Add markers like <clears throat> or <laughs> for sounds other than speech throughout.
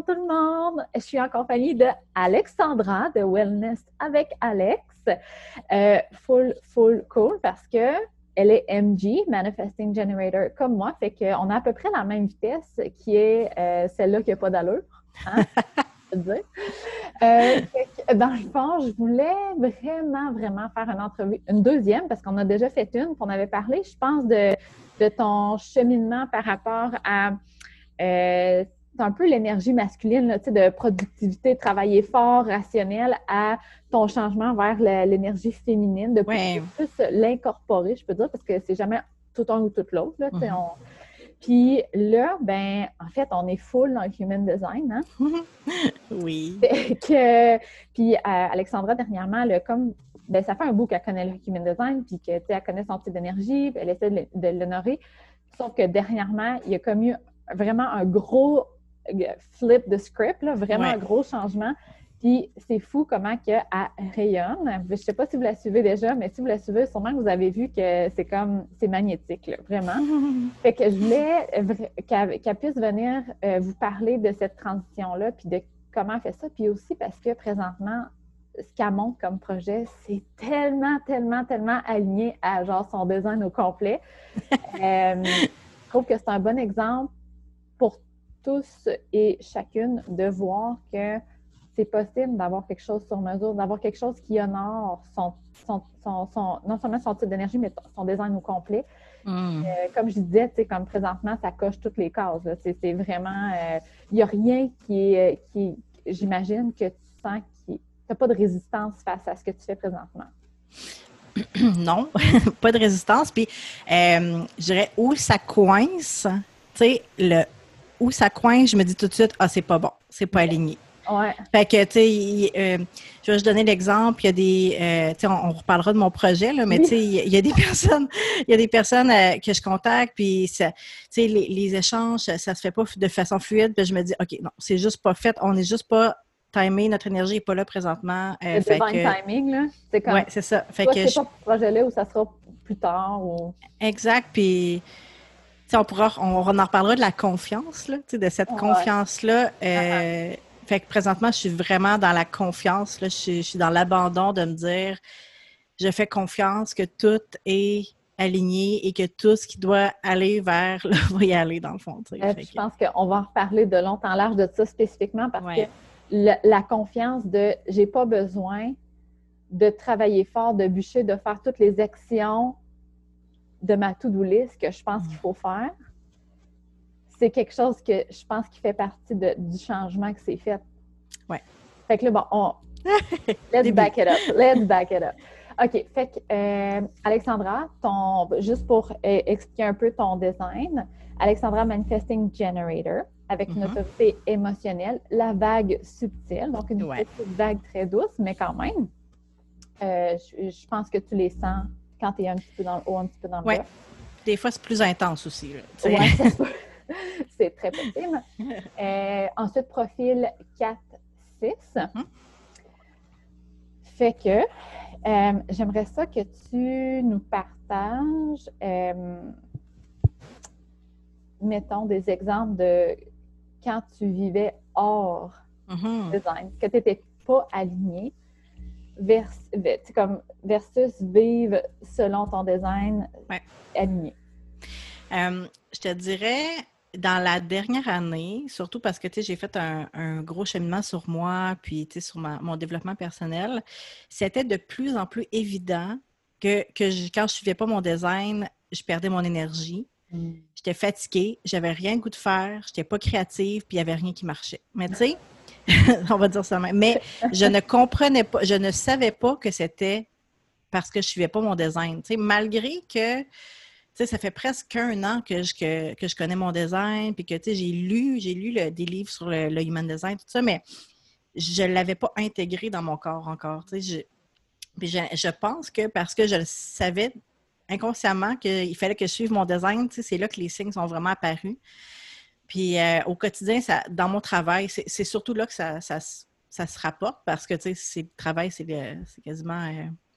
Bonjour tout le monde! Je suis en compagnie de Alexandra de Wellness avec Alex. Euh, full, full cool parce que elle est MG, Manifesting Generator, comme moi. Fait qu'on a à peu près la même vitesse qui est euh, celle-là qui n'a pas d'allure. Hein? <laughs> dire. Euh, dans le fond, je voulais vraiment, vraiment faire une entrevue, une deuxième, parce qu'on a déjà fait une, qu'on avait parlé, je pense, de, de ton cheminement par rapport à euh, un peu l'énergie masculine, là, de productivité, travailler fort, rationnel, à ton changement vers l'énergie féminine, de plus, l'incorporer, je peux dire, parce que c'est jamais tout un ou tout l'autre. Mm-hmm. Puis là, ben, en fait, on est full dans le human design. Hein? <laughs> oui. Que, puis euh, Alexandra, dernièrement, elle comme, ben, ça fait un bout qu'elle connaît le human design, puis qu'elle connaît son type d'énergie, elle essaie de l'honorer. Sauf que dernièrement, il y a comme eu vraiment un gros flip de script, là, vraiment un gros changement. Puis c'est fou comment qu'elle rayonne. Je ne sais pas si vous la suivez déjà, mais si vous la suivez, sûrement que vous avez vu que c'est comme, c'est magnétique, vraiment. <laughs> fait que je voulais qu'elle puisse venir euh, vous parler de cette transition-là, puis de comment elle fait ça. Puis aussi parce que présentement, ce qu'elle montre comme projet, c'est tellement, tellement, tellement aligné à genre son design au complet. <laughs> euh, je trouve que c'est un bon exemple pour tous et chacune de voir que c'est possible d'avoir quelque chose sur mesure, d'avoir quelque chose qui honore son, son, son, non seulement son type d'énergie, mais son design au complet. Hmm. Euh, comme je disais, comme présentement, ça coche toutes les cases. C'est vraiment, il euh, n'y a rien qui est, qui, j'imagine que tu sens qu'il n'y a pas de résistance face à ce que tu fais présentement. <clears throat> Non, <laughs> pas de résistance. Puis, euh, je dirais où ça coince, tu sais, le où ça coince, je me dis tout de suite, ah, c'est pas bon, c'est pas aligné. Ouais. Fait que, tu sais, euh, je vais te donner l'exemple. Il y a des, euh, tu sais, on, reparlera de mon projet, là, mais tu sais, il y, a des <laughs> personnes, il y a des personnes euh, que je contacte, puis, tu sais, les, les, échanges, ça, se fait pas de façon fluide, puis je me dis, OK, non, c'est juste pas fait, on n'est juste pas timé, notre énergie n'est pas là présentement. Euh, fait que... timing, là. C'est comme. Ouais, c'est ça. Fait que. C'est pas ce projet-là où ça sera plus tard ou. Exact, puis on, pourra, on, en reparlera de la confiance, là, de cette confiance-là. Euh, fait que présentement, je suis vraiment dans la confiance. Là, je, suis, dans l'abandon de me dire je fais confiance que tout est aligné et que tout ce qui doit aller vers <laughs> va y aller, dans le fond. Euh, je pense qu'on va en reparler de long en large de ça spécifiquement parce que la confiance de j'ai pas besoin de travailler fort, de bûcher, de faire toutes les actions de ma to-do list que je pense qu'il faut faire, c'est quelque chose que je pense qui fait partie du changement que c'est fait. Ouais. Fait que là, bon, on. <laughs> Let's back it up. Let's back it up. OK. Fait que, euh, Alexandra, ton, juste pour euh, expliquer un peu ton design, Alexandra Manifesting Generator, avec une mm-hmm. autorité émotionnelle, la vague subtile, donc une petite vague très douce, mais quand même, euh, je, pense que tu les sens quand tu es un petit peu dans le haut, un petit peu dans le bas. Des fois, c'est plus intense aussi. Oui, <laughs> c'est très possible. <laughs> Euh, ensuite, profil 4-6. Mm-hmm. Fait que euh, j'aimerais ça que tu nous partages, euh, mettons, des exemples de quand tu vivais hors mm-hmm. design, que tu n'étais pas aligné, vers, comme versus vivre selon ton design aligné? Euh, je te dirais, dans la dernière année, surtout parce que j'ai fait un, gros cheminement sur moi, puis sur mon développement personnel, c'était de plus en plus évident que, que quand je ne suivais pas mon design, je perdais mon énergie. Mm. J'étais fatiguée, j'avais rien goût de faire, j'étais pas créative, puis il n'y avait rien qui marchait. Mais tu sais, <laughs> on va dire ça même. Mais je ne comprenais pas, je ne savais pas que c'était parce que je ne suivais pas mon design. malgré que ça fait presque un an que je, connais mon design, puis que j'ai lu, j'ai lu des livres sur le, human design, tout ça, mais je ne l'avais pas intégré dans mon corps encore. Je, je, pense que parce que je le savais inconsciemment qu'il fallait que je suive mon design, c'est là que les signes sont vraiment apparus. Puis euh, au quotidien, ça, dans mon travail, c'est surtout là que ça, ça, se rapporte parce que, tu sais, le travail, c'est quasiment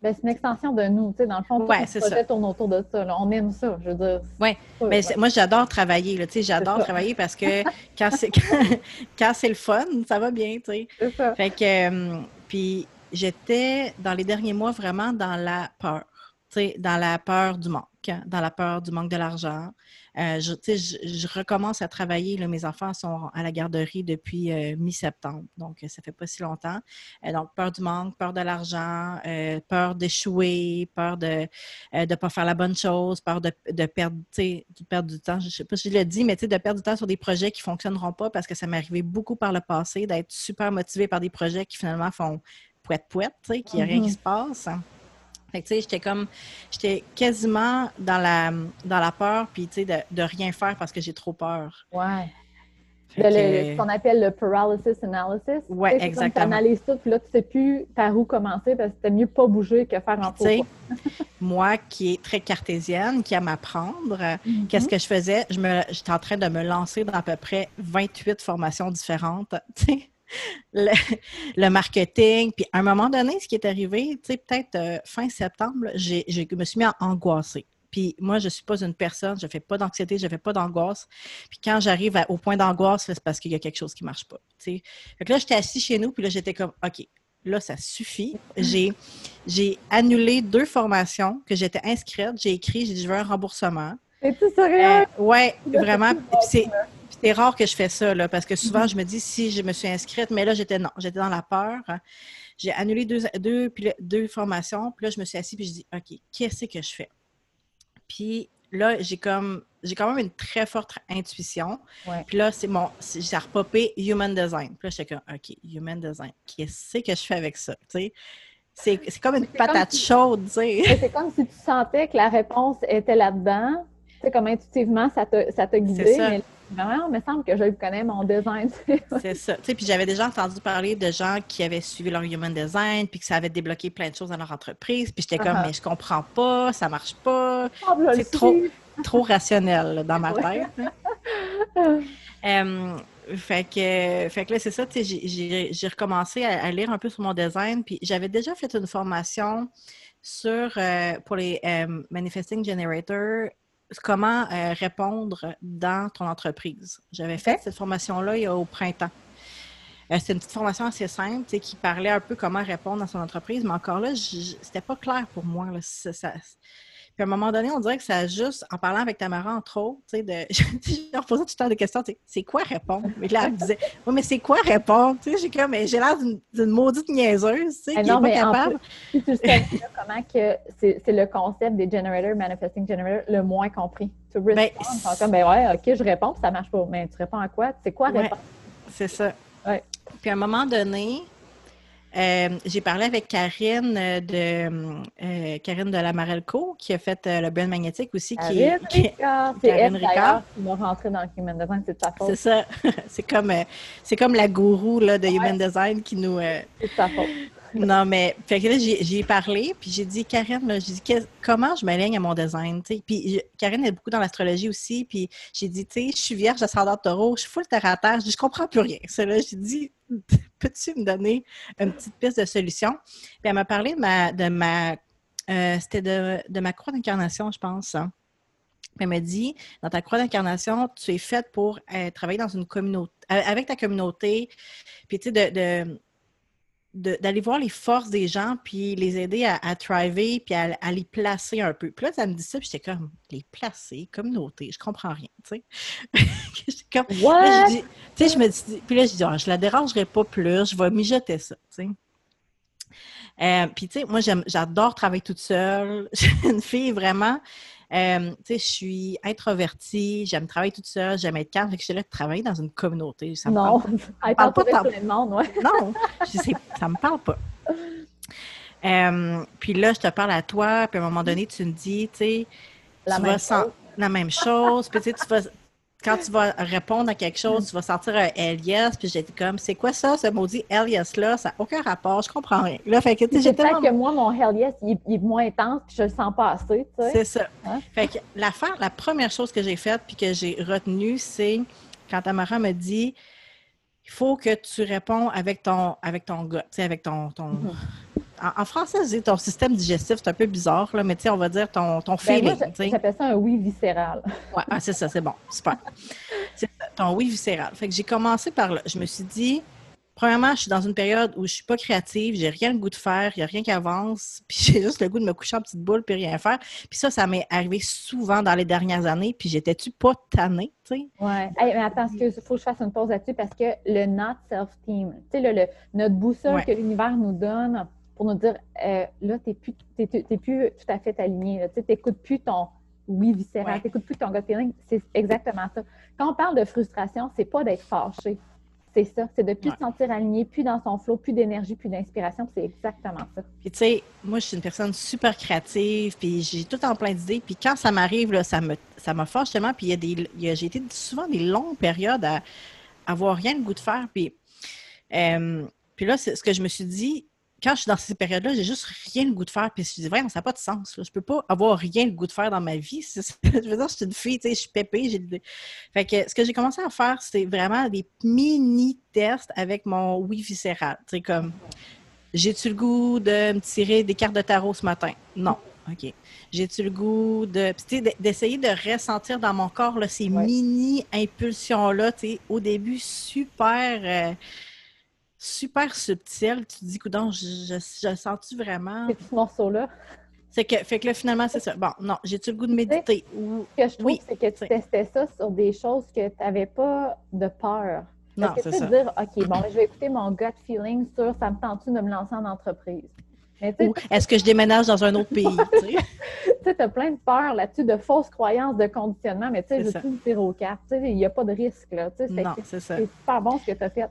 Ben, c'est une extension de nous, tu sais, dans le fond, tout Ouais, le c'est projet ça. tourne autour de ça. là. On aime ça, je veux dire. Ouais, Mais ouais. c'est- moi, j'adore travailler, tu sais, j'adore ça. travailler parce que <laughs> quand c'est <laughs> quand, le fun, ça va bien, tu sais. C'est ça. Fait que, euh, puis j'étais dans les derniers mois vraiment dans la peur, dans la peur du manque, hein, dans la peur du manque de l'argent. Euh, je, recommence à travailler, là, mes enfants sont à la garderie depuis euh, mi-septembre, donc euh, ça fait pas si longtemps. Euh, donc, peur du manque, peur de l'argent, peur d'échouer, peur de ne pas faire la bonne chose, peur de, de perdre, de perdre du temps. Je sais pas si je le dis, mais de perdre du temps sur des projets qui fonctionneront pas parce que ça m'est arrivé beaucoup par le passé d'être super motivée par des projets qui finalement font pouette-pouette, qu'il n'y a rien qui se passe. Fait que, tu sais, j'étais comme, j'étais quasiment dans la, dans la peur, puis, tu sais, de, de rien faire parce que j'ai trop peur. Ouais. Le- que, le- ce qu'on appelle le paralysis analysis. Ouais, Tu sais, c'est exactement. Tu analyses tout, puis là, tu sais plus par où commencer parce que c'était mieux pas bouger que faire en tu sais, faux <laughs> moi qui est très cartésienne, qui aime apprendre. Mhm. Qu'est-ce que je faisais? Je me, j'étais en train de me lancer dans à peu près 28 formations différentes. <laughs> tu sais. Le, le marketing. Puis à un moment donné, ce qui est arrivé, tu sais, peut-être euh, fin septembre, je me suis mis à angoisser. Puis moi, je ne suis pas une personne, je ne fais pas d'anxiété, je ne fais pas d'angoisse. Puis quand j'arrive au point d'angoisse, c'est parce qu'il y a quelque chose qui ne marche pas. tu sais. Fait que là, j'étais assis chez nous, puis là, j'étais comme, OK, là, ça suffit. J'ai, j'ai annulé deux formations que j'étais inscrite. J'ai écrit, j'ai dit, je veux un remboursement. Es-tu sérieux? Euh, ouais, vraiment. c'est, c'est rare que je fais ça, là, parce que souvent, je me dis, si je me suis inscrite, mais là, j'étais non, j'étais dans la peur. J'ai annulé deux, deux, deux formations, puis là, je me suis assise, puis je dis, OK, qu'est-ce que je fais? Puis là, j'ai comme, j'ai quand même une très forte intuition. Ouais. Puis là, c'est mon, j'ai repopé Human Design. Puis là, j'étais comme, OK, Human Design, qu'est-ce que je fais avec ça? C'est, comme une comme patate si- chaude, tu sais. Mais C'est comme si tu sentais que la réponse était là-dedans. Sais, comme intuitivement, ça t'a ça t'a guidé. Ça. Mais vraiment, il me semble que je connais, mon design. <laughs> C'est ça. Tu sais, puis j'avais déjà entendu parler de gens qui avaient suivi leur human design, puis que ça avait débloqué plein de choses dans leur entreprise. Puis j'étais comme, Ah ah. mais je comprends pas, ça marche pas, Oh, le C'est trop- trop rationnel là, dans ma tête. hein. <laughs> Euh, fait que, fait que là, c'est ça, tu sais, j'ai- recommencé à, à lire un peu sur mon design, puis j'avais déjà fait une formation sur, euh, pour les euh, Manifesting Generators, comment euh, répondre dans ton entreprise. J'avais fait cette formation-là il y a au printemps. Euh, C'était une petite formation assez simple, qui parlait un peu comment répondre dans son entreprise, mais encore là, c'était pas clair pour moi. Là, ça, ça- puis à un moment donné, on dirait que ça a juste, en parlant avec Tamara, entre autres, tu sais, de, <laughs> je leur posais tout le temps des questions, tu sais, c'est quoi répondre? Mais là, elle me disait, oui, mais c'est quoi répondre? Tu sais, j'ai comme, mais j'ai l'air d'une maudite niaiseuse, tu sais, Ah qui non, n'est pas capable. Tu là, <laughs> comment que c'est le concept des generators, manifesting generators, le moins compris. Tu Ben, réponds, sont comme, ben ouais, ok, je réponds, puis ça marche pas. Mais tu réponds à quoi? C'est quoi Ouais. répondre? C'est ça. Ouais. Puis à un moment donné, euh, j'ai parlé avec Karine euh, de euh, Karine de la Marelco, qui a fait euh, le brand magnétique aussi, qui, Karine qui- Ricard. C'est Karine elle, Ricard. qui m'a rentré dans le human design, c'est de sa c'est faute. ça. <laughs> c'est comme euh, c'est comme la gourou là, de Human Design qui nous euh, C'est de sa faute. <laughs> Non, mais fait que là, j'ai parlé, puis j'ai dit, Karine, là, j'ai dit, Qu'est- comment je m'aligne à mon design? tu sais? Puis je- est beaucoup dans l'astrologie aussi, puis j'ai dit, tu sais, je suis vierge ascendant taureau, je suis full terre à terre, je comprends plus rien. C'est là, j'ai dit, <laughs> peux-tu me donner une petite piste de solution? Puis elle m'a parlé de ma, de ma euh, c'était de, de ma croix d'incarnation, je pense. hein. Elle m'a dit, dans ta croix d'incarnation, tu es faite pour euh, travailler dans une communauté, avec ta communauté, puis tu sais, de- d'aller voir les forces des gens, puis les aider à, à thriver, puis à, à les placer un peu. Puis là, ça me dit ça, puis j'étais comme, les placer, communauté, je comprends rien, tu sais. <laughs> Comme, là, j'ai dit- tu sais, je me dis, puis là, je dis, Ah, je la dérangerai pas plus, je vais mijoter ça, tu sais. Euh, puis, tu sais, moi, j'adore travailler toute seule. <laughs> Je suis une fille vraiment, euh, tu sais, je suis introvertie, j'aime travailler toute seule, j'aime être calme. Fait que je suis là de travailler dans une communauté. Ça me Non. parle <laughs> Elle parle parle pas pas de monde, ouais. <laughs> non, je sais, ça me parle pas. Euh, puis là, je te parle à toi, puis à un moment donné, tu me dis, tu sais, La tu même vas chose. la même chose. Puis tu sais, tu vas, quand tu vas répondre à quelque chose, tu vas sortir un Elias, puis j'étais comme, c'est quoi ça, ce maudit Elias-là? Ça n'a aucun rapport, je comprends rien. Là, fait que, tu sais, C'est j'ai tellement... peut-être que moi, mon yes, il, il est moins intense, puis je le sens pas assez, tu sais. C'est ça. Hein? Fait que l'affaire, la première chose que j'ai faite puis que j'ai retenue, c'est quand Tamara me dit il faut que tu réponds avec ton avec ton sais, avec ton, ton Mhm. en, français, c'est ton système digestif, c'est un peu bizarre, là, mais tu sais, on va dire ton, ton Ben, feeling. sais. j'appelle ça un oui viscéral. <laughs> Ouais, ah, c'est ça, c'est bon, super. C'est ça, ton oui viscéral. Fait que j'ai commencé par là. Je me suis dit, premièrement, je suis dans une période où je suis pas créative, j'ai rien le goût de faire, il n'y a rien qui avance, <laughs> puis j'ai juste le goût de me coucher en petite boule puis rien faire. Puis ça, ça m'est arrivé souvent dans les dernières années, puis j'étais-tu pas tannée, tu sais? Ouais. Hey, mais attends, il faut que je fasse une pause là-dessus parce que le not self-team, tu sais, le, le- notre boussole Ouais. que l'univers nous donne pour nous dire euh, là, tu n'es plus, t'es- t'es- t'es plus tout à fait aligné. Tu n'écoutes plus ton oui viscéral, Ouais. tu n'écoutes plus ton gut feeling. C'est exactement ça. Quand on parle de frustration, c'est pas d'être fâché. C'est ça. C'est de plus Ouais. se sentir aligné, plus dans son flow, plus d'énergie, plus d'inspiration. C'est exactement ça. Puis tu sais, moi, je suis une personne super créative, puis j'ai tout en plein d'idées. Puis quand ça m'arrive, là, ça me, ça me tellement. Puis il y a des, il y a- j'ai été souvent des longues périodes à avoir rien le goût de faire. Puis, euh, puis là, c'est ce que je me suis dit, quand je suis dans ces périodes-là, j'ai juste rien le goût de faire. Puis je me suis dit, vraiment, ça n'a pas de sens. là. Je peux pas avoir rien le goût de faire dans ma vie. <laughs> Je veux dire, je suis une fille, tu sais, je suis pépée. J'ai... Fait que ce que j'ai commencé à faire, c'est vraiment des mini-tests avec mon oui viscéral. Tu sais, comme j'ai-tu le goût de me tirer des cartes de tarot ce matin? Non. OK. J'ai-tu le goût de. d'essayer de ressentir dans mon corps là, ces Ouais. mini-impulsions-là, tu sais, au début, super. euh, super subtil. Tu te dis, coudon, je, je, je sens-tu vraiment? C'est ce morceau-là. C'est que, fait que là, finalement, c'est ça. Bon, non, j'ai-tu le goût de méditer? Ou... Ce que je trouve, Oui, c'est que tu testais ça sur des choses que tu n'avais pas de peur. Non, c'est tu ça. dire, OK, bon, je vais écouter mon gut feeling sur ça me tente de me lancer en entreprise? Tu Ou est-ce que je déménage dans un autre pays? tu sais? <laughs> as plein de peurs là-dessus, de fausses croyances, de conditionnement, mais tu sais, je veux tout tirer aux cartes. Tu sais, il n'y a pas de risque, là. Tu non, c'est c'est ça. c'est super bon ce que tu as fait.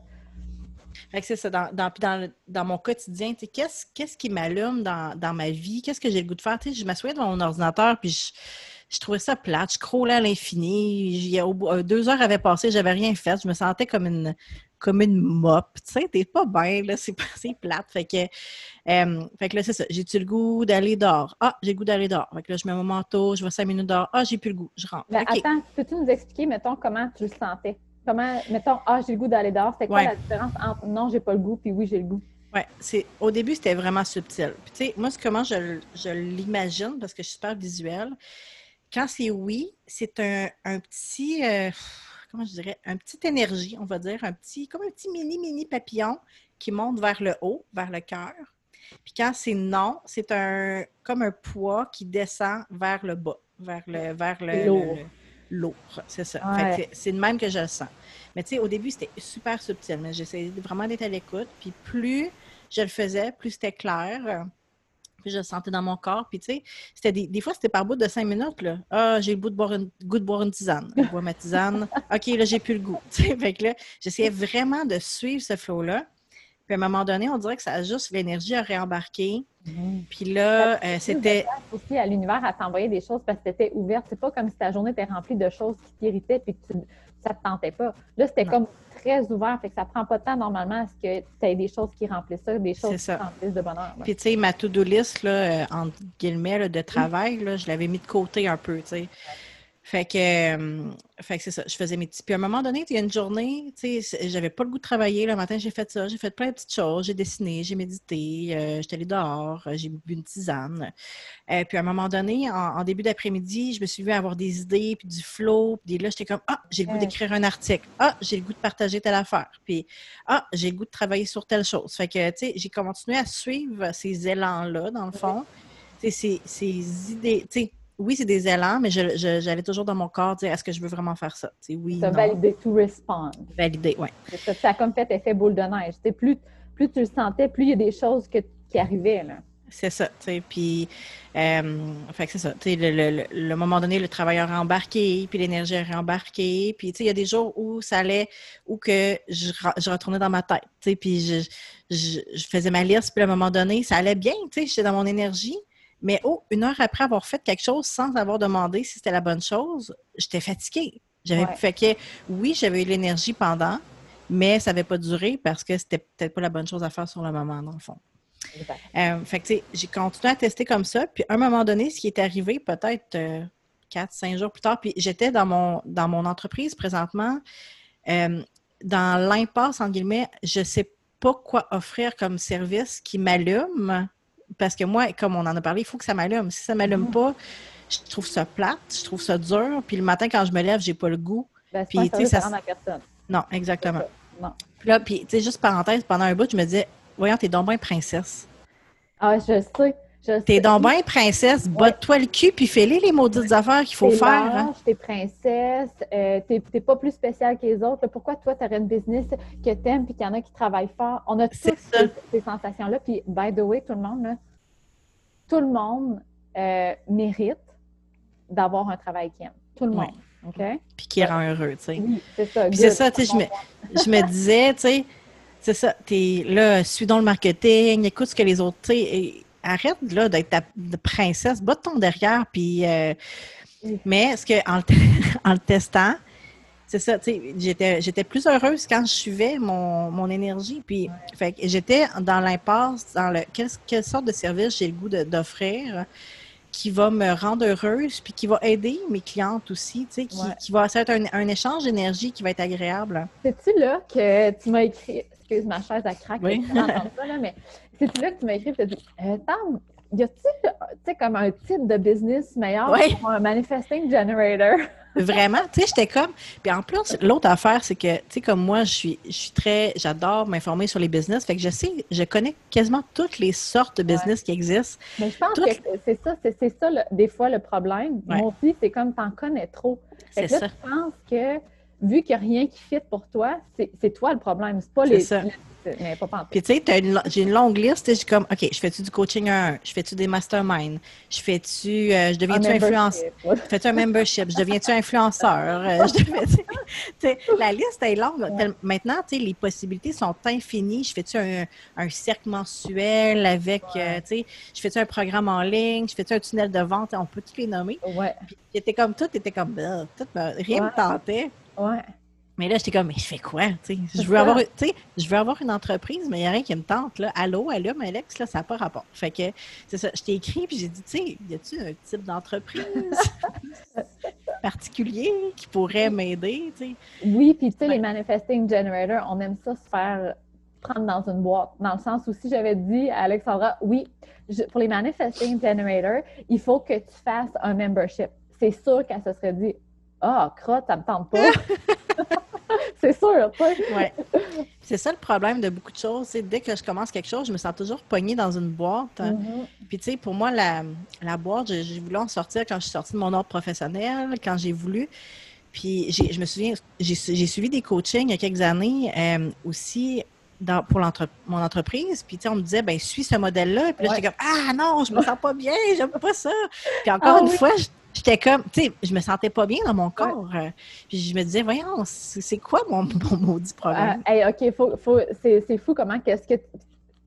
Fait que c'est ça, dans, dans, dans, mon quotidien, qu'est-ce, qu'est-ce qui m'allume dans, dans ma vie? Qu'est-ce que j'ai le goût de faire? Tu sais, je m'assoyais devant mon ordinateur, puis je, je trouvais ça plate, je crôlais à l'infini. Euh, deux heures avaient passé, j'avais rien fait, je me sentais comme une, comme une mop. Tu sais, t'es pas bien, là, <laughs> c'est, plate. Fait que, euh, fait que là, c'est ça. J'ai-tu le goût d'aller dehors? Ah, j'ai le goût d'aller dehors. Fait que là, je mets mon manteau, je vais cinq minutes dehors. Ah, j'ai plus le goût, je rentre. Attends, peux-tu nous expliquer, mettons, comment tu le sentais? Comment, mettons, ah, j'ai le goût d'aller dehors. C'est quoi Ouais. la différence entre non, j'ai pas le goût, puis oui, j'ai le goût? C'est au début c'était vraiment subtil. Puis tu sais, moi comment je, je l'imagine parce que je suis super visuelle. Quand c'est oui, c'est un, un petit euh, comment je dirais, un petit énergie, on va dire, un petit comme un petit mini mini papillon qui monte vers le haut, vers le cœur. Puis quand c'est non, c'est un comme un poids qui descend vers le bas, vers le vers le- lourd, c'est ça. Ouais. C'est- de même que je le sens. Mais tu sais, au début, c'était super subtil, mais j'essayais vraiment d'être à l'écoute. Puis plus je le faisais, plus c'était clair. Puis je le sentais dans mon corps. Puis tu sais, c'était des, des fois, c'était par bout de cinq minutes. Là. Ah, j'ai le goût de boire une, goût de boire une tisane. Je bois ma tisane. <laughs> OK, là, j'ai plus le goût. <laughs> Tu sais, fait que là, j'essayais vraiment de suivre ce flow-là. Puis à un moment donné, on dirait que ça a juste l'énergie à réembarquer. Puis là, euh, c'était. aussi à l'univers à t'envoyer des choses parce que tu étais ouverte. C'est pas comme si ta journée était remplie de choses qui t'irritaient puis que tu, ça te tentait pas. Là, c'était comme très ouvert, fait que ça prend pas de temps normalement à ce que tu aies des choses qui remplissent ça, des choses qui remplissent de bonheur. là. Puis, tu sais, ma to-do list, là, euh, entre guillemets, là, de travail, là, je l'avais mis de côté un peu, tu sais. Fait que, euh, fait que c'est ça, je faisais mes petits. Puis à un moment donné, il y a une journée, tu sais, j'avais pas le goût de travailler. Le matin, j'ai fait ça, j'ai fait plein de petites choses. J'ai dessiné, j'ai médité, euh, j'étais allée dehors, euh, j'ai bu une tisane. Euh, puis à un moment donné, en, en début d'après-midi, je me suis vue avoir des idées, puis du flow. Puis là, j'étais comme, ah, j'ai le goût d'écrire un article. Ah, j'ai le goût de partager telle affaire. Puis, ah, j'ai le goût de travailler sur telle chose. Fait que, tu sais, j'ai continué à suivre ces élans-là, dans le fond. Ces idées, tu sais, oui, c'est des élans, mais j'allais toujours dans mon corps dire, est-ce que je veux vraiment faire ça? Tu sais, oui, non. validé to respond. Valider, oui. Ça, ça a comme fait effet boule de neige. Plus, plus tu le sentais, plus il y a des choses que- qui arrivaient. Là. C'est ça, tu sais, puis, euh, fait que c'est ça, tu sais, le, le, le- moment donné, le travailleur a embarqué, puis l'énergie a embarqué, puis, tu sais, il y a des jours où ça allait, où que je, je retournais dans ma tête, tu sais, puis je, je, je faisais ma liste, puis à un moment donné, ça allait bien, tu sais, j'étais dans mon énergie, mais oh, une heure après avoir fait quelque chose sans avoir demandé si c'était la bonne chose, j'étais fatiguée. J'avais Ouais. fait que, oui, j'avais eu l'énergie pendant, mais ça n'avait pas duré parce que c'était peut-être pas la bonne chose à faire sur le moment, dans le fond. Euh, fait que, j'ai continué à tester comme ça. Puis, à un moment donné, ce qui est arrivé, peut-être euh, quatre, cinq jours plus tard, puis j'étais dans mon, dans mon entreprise présentement, euh, dans l'impasse, guillemets, je sais pas quoi offrir comme service qui m'allume, parce que moi, comme on en a parlé, il faut que ça m'allume. Si ça ne m'allume Mhm. pas, je trouve ça plate, je trouve ça dur. Puis le matin, quand je me lève, j'ai pas le goût. Ben, Puis, tu sais, ça à personne. Non, exactement. Non. Puis là, puis, tu sais, juste parenthèse, pendant un bout, je me disais, voyons, t'es donc bien princesse. Ah, je sais. T'es donc bien princesse, botte-toi le cul, puis fais-les les maudites affaires qu'il faut faire. hein. t'es princesse, euh, t'es pas plus spéciale que les autres. Pourquoi toi, tu aurais une business que t'aimes puis qu'il y en a qui travaillent fort? On a tous ces, ces sensations-là. Puis, by the way, tout le monde, là, tout le monde euh, mérite d'avoir un travail qu'il aime. Tout le Oui. monde. OK? Puis qui rend heureux, tu sais. Oui, c'est ça. Puis c'est ça, tu sais, je me, je me disais, tu sais, c'est ça, t'es là, suis dans le marketing, écoute ce que les autres, tu sais, arrête là d'être ta princesse, botte ton derrière, puis. euh, mais ce que en, le te- <laughs> en le testant, c'est ça, tu sais, j'étais, j'étais plus heureuse quand je suivais mon, mon énergie, puis fait j'étais dans l'impasse, dans le quelle, quelle sorte de service j'ai le goût d'offrir qui va me rendre heureuse, puis qui va aider mes clientes aussi, tu sais, qui, Ouais. qui va ça va être un, un échange d'énergie qui va être agréable. C'est-tu là que tu m'as écrit, excuse ma chaise à craque, Oui. tu entends ça, là, mais c'est-tu là que tu m'as écrit et tu as dit, euh, Tam, y a-tu, comme un type de business meilleur Oui. pour un manifesting generator? <laughs> Vraiment, tu sais, j'étais comme. Puis en plus, l'autre affaire, c'est que, tu sais, comme moi, je suis, je suis très. J'adore m'informer sur les business. Fait que je sais, je connais quasiment toutes les sortes de business qui existent. Mais je pense que c'est ça, c'est c'est ça, le- des fois, le problème. Ouais. Moi aussi, c'est comme t'en connais trop. Fait C'est que là, ça. tu penses que, vu qu'il n'y a rien qui fit pour toi, c'est toi le problème, c'est pas les... ça. mais pas. Puis tu sais, j'ai une longue liste. suis comme, OK, je fais-tu du coaching 1 Je fais-tu des masterminds? Je fais-tu. euh, je deviens-tu influenceur? Fais-tu un membership? Je deviens-tu influenceur? Euh, je <laughs> deviens- tu sais, la liste est longue. Maintenant, tu sais, les possibilités sont infinies. Je fais-tu un, un cercle mensuel avec, euh, tu sais, je fais-tu un programme en ligne? Je fais-tu un tunnel de vente? On peut tous les nommer. Ouais, Puis j'étais comme tout, était comme, tout rien Ouais. me tentait. Ouais. Mais là, j'étais comme, mais je fais quoi? Je veux, avoir, je veux avoir une entreprise, mais il n'y a rien qui me tente. Là. Allô, allume, Alex, là, ça n'a pas rapport. Fait que, c'est ça, je t'ai écrit, puis j'ai dit, tu sais, y a-tu un type d'entreprise <laughs> particulier qui pourrait m'aider? Oui, puis tu sais, Ouais. les manifesting generators, on aime ça se faire prendre dans une boîte. Dans le sens où si j'avais dit à Alexandra, oui, je- pour les manifesting generators, il faut que tu fasses un membership. C'est sûr qu'elle se serait dit, ah, crotte, ça me tente pas. <laughs> c'est sûr. Ouais. C'est ça le problème de beaucoup de choses. c'est Dès que je commence quelque chose, je me sens toujours pognée dans une boîte. Mhm. Puis, tu sais, pour moi, la, la boîte, j'ai voulu en sortir quand je suis sortie de mon ordre professionnel, quand j'ai voulu. Puis, j'ai- je me souviens, j'ai j'ai suivi des coachings il y a quelques années euh, aussi dans, pour l'entre- mon entreprise. Puis, tu sais, on me disait, ben suis ce modèle-là. Puis là, Ouais. j'étais comme, ah non, je me sens pas bien, j'aime pas ça. Puis, encore Ah une oui. fois, j- j'étais comme, tu sais, je me sentais pas bien dans mon corps. Euh, Puis, je me disais, voyons, c'est quoi mon, <laughs> mon maudit problème? Ah, hey, OK, faut, faut, c'est fou comment qu'est-ce que...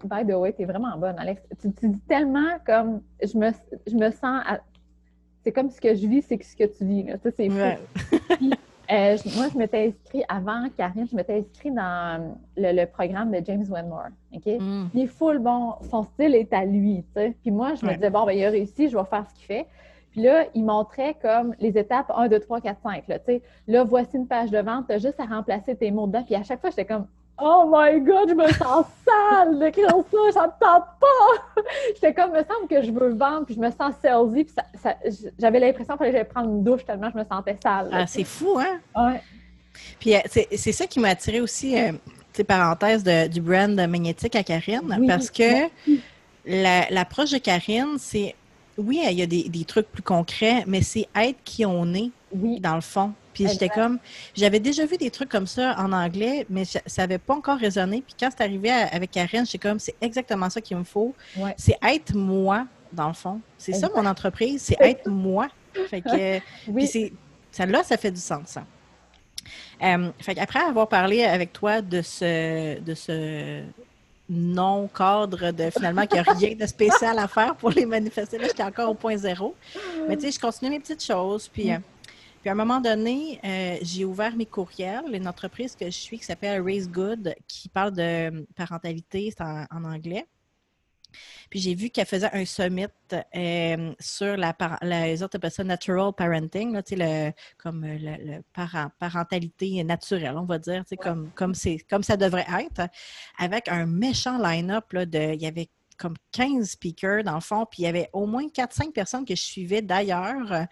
By the way, t'es vraiment bonne, Alex. Tu, tu dis tellement comme... Je me, je me sens... à- C'est comme ce que je vis, c'est ce que tu vis. là. Ça, c'est fou. Ouais. <laughs> Euh, je- moi, je m'étais inscrit avant Karine, je m'étais inscrit dans le, le programme de James Wenmore. OK? Mm. Il est full bon, son style est à lui, tu sais. Puis moi, je me Ouais. disais, bon, ben, il a réussi, je vais faire ce qu'il fait. Puis là, il montrait comme les étapes 1, 2, 3, 4, 5. Là, là voici une page de vente, tu as juste à remplacer tes mots dedans. Puis à chaque fois, j'étais comme, oh my God, je me sens <laughs> sale d'écrire ça, tente pas. <laughs> j'étais comme, me semble que je veux vendre, puis je me sens salesy. Puis ça, ça- j'avais l'impression qu'il fallait que j'aille prendre une douche tellement je me sentais sale. Ah, c'est fou, hein? Ouais. Puis euh, c'est c'est ça qui m'a attiré aussi, euh, tu sais, parenthèse de- du brand magnétique à Karine, Oui, parce que la- l'approche de Karine, c'est, oui, il y a des, des trucs plus concrets, mais c'est être qui on est, Oui. dans le fond. Puis j'étais comme, j'avais déjà vu des trucs comme ça en anglais, mais ça n'avait pas encore résonné. Puis quand c'est arrivé à- avec Karine, j'étais comme, c'est exactement ça qu'il me faut. Ouais. C'est être moi, dans le fond. C'est ça mon entreprise, c'est être moi. Fait que, <laughs> Oui. ça là, ça fait du sens. hein. Euh, fait après avoir parlé avec toi de ce, de ce non-cadre de finalement qu'il n'y a rien de spécial à faire pour les manifester, là, j'étais encore au point zéro. Mais tu sais, je continue mes petites choses. Puis, euh, puis à un moment donné, euh, j'ai ouvert mes courriels. Une entreprise que je suis qui s'appelle Raise Good, qui parle de euh, parentalité, c'est en anglais. Puis j'ai vu qu'elle faisait un summit euh, sur la, les autres appellent ça natural parenting, là, le, comme euh, le, le parent- parentalité naturelle, on va dire, comme, comme, comme ça devrait être, avec un méchant line-up de, il y avait comme 15 speakers dans le fond, puis il y avait au moins 4-5 personnes que je suivais d'ailleurs.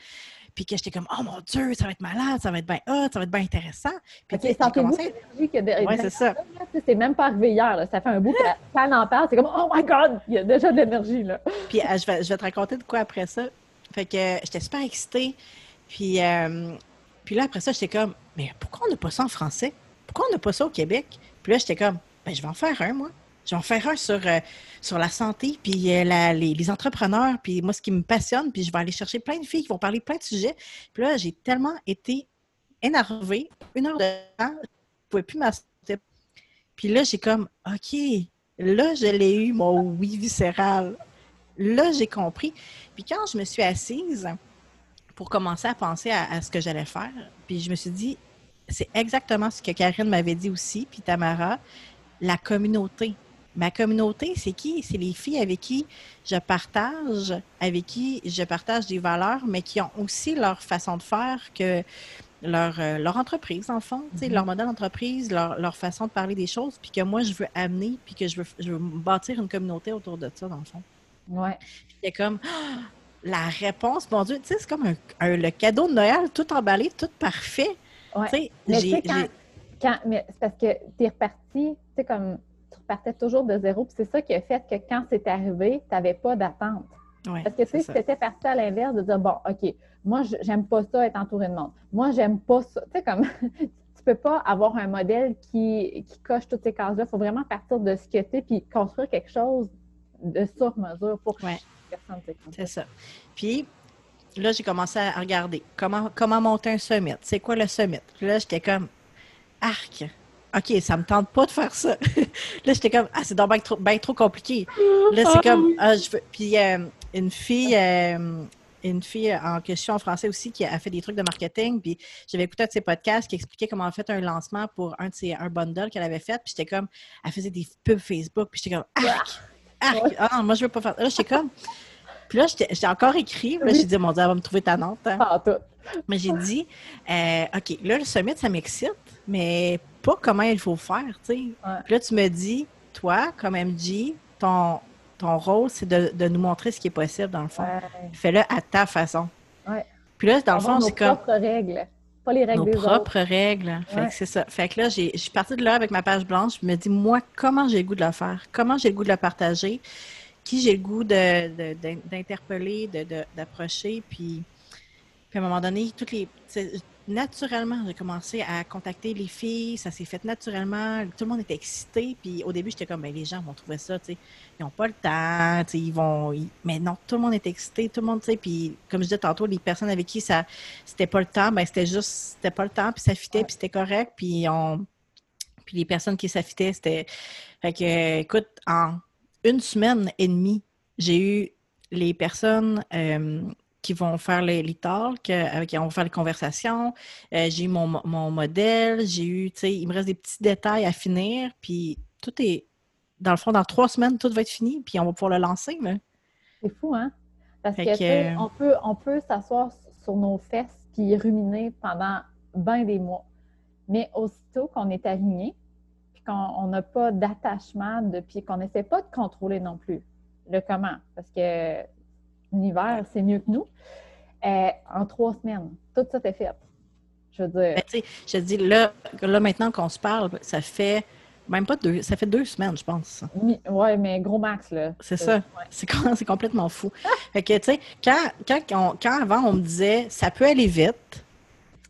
Puis que j'étais comme, oh mon Dieu, ça va être malade, ça va être bien hot, ça va être bien intéressant. Puis tu sais, OK, j'ai sentez-vous commencé- l'énergie que de- Ouais, c'est ça. C'est même pas arrivé hier. là. Ça fait un bout que <laughs> quand on en parle, c'est comme Oh my God, il y a déjà de l'énergie là. Puis euh, je, vais, je vais te raconter de quoi après ça. Fait que euh, j'étais super excitée. Puis, euh, puis là, après ça, j'étais comme, mais pourquoi on n'a pas ça en français? Pourquoi on n'a pas ça au Québec? Puis là, j'étais comme, ben, je vais en faire un, moi. Je vais en faire un sur, euh, sur la santé, puis euh, les, entrepreneurs, puis moi, ce qui me passionne, puis je vais aller chercher plein de filles qui vont parler plein de sujets. Puis là, j'ai tellement été énervée, une heure de temps, je ne pouvais plus m'asseoir. Puis là, j'ai comme, OK, là, je l'ai eu, mon oui viscéral. Là, j'ai compris. Puis quand je me suis assise pour commencer à penser à, à ce que j'allais faire, puis je me suis dit, c'est exactement ce que Karine m'avait dit aussi, puis Tamara, la communauté. Ma communauté, c'est qui? C'est les filles avec qui je partage, avec qui je partage des valeurs, mais qui ont aussi leur façon de faire que leur, euh, leur entreprise, en fond, Mhm. leur modèle d'entreprise, leur, leur façon de parler des choses, puis que moi, je veux amener, puis que je veux, je veux bâtir une communauté autour de ça, dans le fond. Ouais. C'était comme <gasps> la réponse, mon Dieu, tu sais, c'est comme un, un- le cadeau de Noël, tout emballé, tout parfait. Ouais. Tu sais, Mais tu j'ai- sais, quand, j'ai- quand- mais c'est parce que tu es reparti, tu sais, comme repartais toujours de zéro. Puis c'est ça qui a fait que quand c'est arrivé, tu n'avais pas d'attente. ouais, Parce que tu sais, ça. si tu étais parti à l'inverse de dire bon, OK, moi, j'aime pas ça être entouré de monde. Moi, j'aime pas ça. Tu sais, comme <laughs> tu peux pas avoir un modèle qui, qui coche toutes ces cases-là. Il faut vraiment partir de ce que tu es puis construire quelque chose de sur mesure pour Ouais. chaque personne. C'est ça. Puis là, j'ai commencé à regarder comment, comment monter un summit. C'est quoi le summit? Puis là, j'étais comme arc. OK, ça me tente pas de faire ça. <laughs> là, j'étais comme ah, c'est donc bien trop, ben trop compliqué. Là, c'est comme ah, je veux. Puis euh, une fille. euh, une fille en question en français aussi qui a fait des trucs de marketing. Puis j'avais écouté un de ses podcasts qui expliquait comment elle fait un lancement pour un de ses un bundle qu'elle avait fait. Puis j'étais comme, elle faisait des pubs Facebook. Puis j'étais comme, arc, arc. Ah, non, moi, je veux pas faire. Là, j'étais comme, puis là, j'étais j'étais encore écrit. Là, j'ai dit, mon Dieu, elle va me trouver tannante. hein. Pas en tout. Mais j'ai dit, euh, OK, là, le summit, ça m'excite, mais pas comment il faut faire, tu sais. Ouais. Puis là, tu me dis, toi, comme MG, ton, ton rôle, c'est de, de nous montrer ce qui est possible, dans le fond. Ouais. Fais-le à ta façon. Ouais. Puis là, dans le fond, nos c'est comme propres règles, pas les règles nos des propres autres. règles. Fait que c'est ça. Fait que là, j'ai- je suis partie de là avec ma page blanche. Je me dis, moi, comment j'ai le goût de le faire? Comment j'ai le goût de le partager? Qui j'ai le goût de- d'interpeller, de, de- d'approcher? Puis, puis à un moment donné, toutes les. Naturellement, j'ai commencé à contacter les filles, ça s'est fait naturellement, tout le monde était excité, puis au début, j'étais comme, ben, les gens vont trouver ça, tu sais, ils n'ont pas le temps, tu sais, ils vont, ils- mais non, tout le monde est excité, tout le monde, tu sais, puis comme je disais tantôt, les personnes avec qui ça, c'était pas le temps, ben c'était juste, c'était pas le temps, puis ça fitait, puis c'était correct, puis on, puis les personnes qui s'affitaient, c'était, fait que, écoute, en une semaine et demie, j'ai eu les personnes euh, qui vont faire les, les talks, euh, avec qui vont faire les conversations, euh, j'ai eu mon, mon modèle, j'ai eu, tu sais, il me reste des petits détails à finir, puis tout est, dans le fond, dans trois semaines, tout va être fini, puis on va pouvoir le lancer, là. C'est fou, hein? Parce Fait que, sais, on peut, on peut s'asseoir sur nos fesses puis ruminer pendant bien des mois. Mais aussitôt qu'on est aligné, puis qu'on on n'a pas d'attachement, puis qu'on n'essaie pas de contrôler non plus le comment, parce que l'univers, c'est mieux que nous, euh, en trois semaines, tout ça est fait. Je veux dire, Ben, tu sais, je te dis, là, là maintenant qu'on se parle, ça fait même pas deux, ça fait deux semaines, je pense. ouais, mais gros max, là. C'est ça. C'est com- c'est complètement fou. Fait que, tu sais, quand, quand, on- quand avant, on me disait, ça peut aller vite,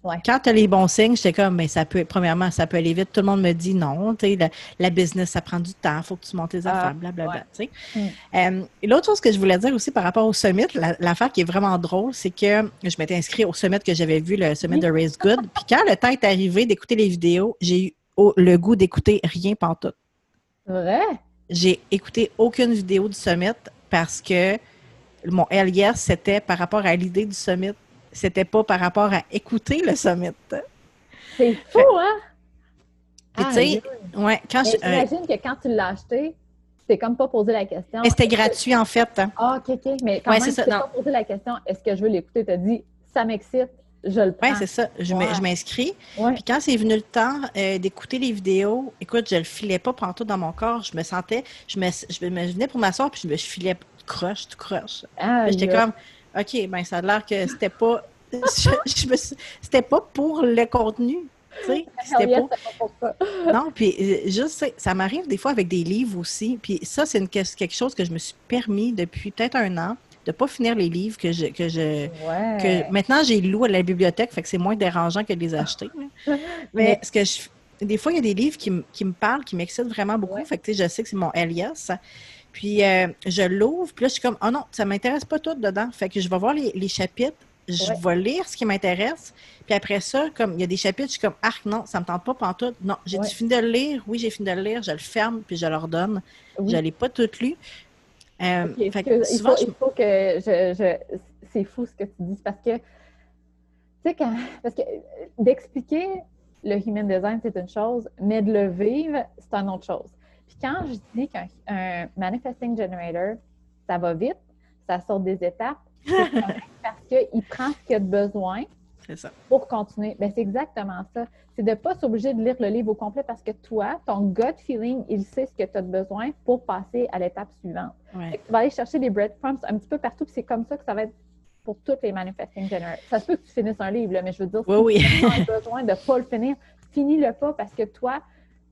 Ouais. quand tu as les bons signes, j'étais comme, mais ça peut, premièrement, ça peut aller vite. Tout le monde me dit non, tu sais, la, la business, ça prend du temps, il faut que tu montes tes Ah, affaires, blablabla, tu sais. Mm. Euh, l'autre chose que je voulais dire aussi par rapport au summit, la- l'affaire qui est vraiment drôle, c'est que je m'étais inscrite au summit que j'avais vu, le summit de Raise Good. Puis quand le temps est arrivé d'écouter les vidéos, j'ai eu au- le goût d'écouter rien pantoute. Vrai? J'ai écouté aucune vidéo du summit parce que mon LIS, c'était par rapport à l'idée du summit. C'était pas par rapport à écouter le summit. C'est fou, hein? Puis, tu sais, ouais, quand je- euh, J'imagine que quand tu l'as acheté, t'es comme pas posé la question. mais c'était que- gratuit, en fait. hein. Ah, OK, OK. Mais quand Ouais, même, c'est tu pas posé la question, est-ce que je veux l'écouter? Tu as dit, ça m'excite, je le prends. Oui, c'est ça. Je Ouais. m'inscris. Ouais. Puis quand c'est venu le temps euh, d'écouter les vidéos, écoute, je le filais pas pantoute dans mon corps. Je me sentais, je me, je me- je venais pour m'asseoir, puis je me je filais tout croche, tout croche. Ah, J'étais comme, OK, ben ça a l'air que c'était pas, <laughs> je, je c'était pas pour le contenu, <laughs> C'était pas, pour ça. <laughs> non, puis euh, juste, ça- m'arrive des fois avec des livres aussi. Puis ça, c'est quelque chose que je me suis permis depuis peut-être un an, de pas finir les livres que je, que je, Ouais. que maintenant j'ai loue à la bibliothèque, fait que c'est moins dérangeant que de les acheter. Mais ce que je des fois, il y a des livres qui, me- qui me parlent, qui m'excitent vraiment beaucoup. Ouais. Fait que je sais que c'est mon Elias. Puis euh, je l'ouvre, puis là, je suis comme, oh non, ça m'intéresse pas tout dedans. Fait que je vais voir les, les chapitres, je Ouais. vais lire ce qui m'intéresse. Puis après ça, comme il y a des chapitres, je suis comme, arc, non, ça me tente pas pantoute. Non, j'ai Ouais. fini de le lire. Oui, j'ai fini de le lire. Je le ferme, puis je le redonne. Oui. Je l'ai pas tout lu. Euh, fait que il, souvent, faut, je- il faut que je. je- c'est fou ce que tu dis parce que, tu sais, quand. Parce que d'expliquer le human design, c'est une chose, mais de le vivre, c'est une autre chose. Puis quand je dis qu'un un manifesting generator, ça va vite, ça sort des étapes, <laughs> parce qu'il prend ce qu'il a de besoin ça. pour continuer. Ben, c'est exactement ça. C'est de ne pas s'obliger de lire le livre au complet parce que toi, ton gut feeling, il sait ce que tu as de besoin pour passer à l'étape suivante. Ouais. Tu vas aller chercher des breadcrumbs un petit peu partout, puis c'est comme ça que ça va être pour toutes les manifesting generators. Ça se peut que tu finisses un livre, là, mais je veux dire, si Oui, oui. tu as besoin de ne pas le finir, finis-le pas parce que toi,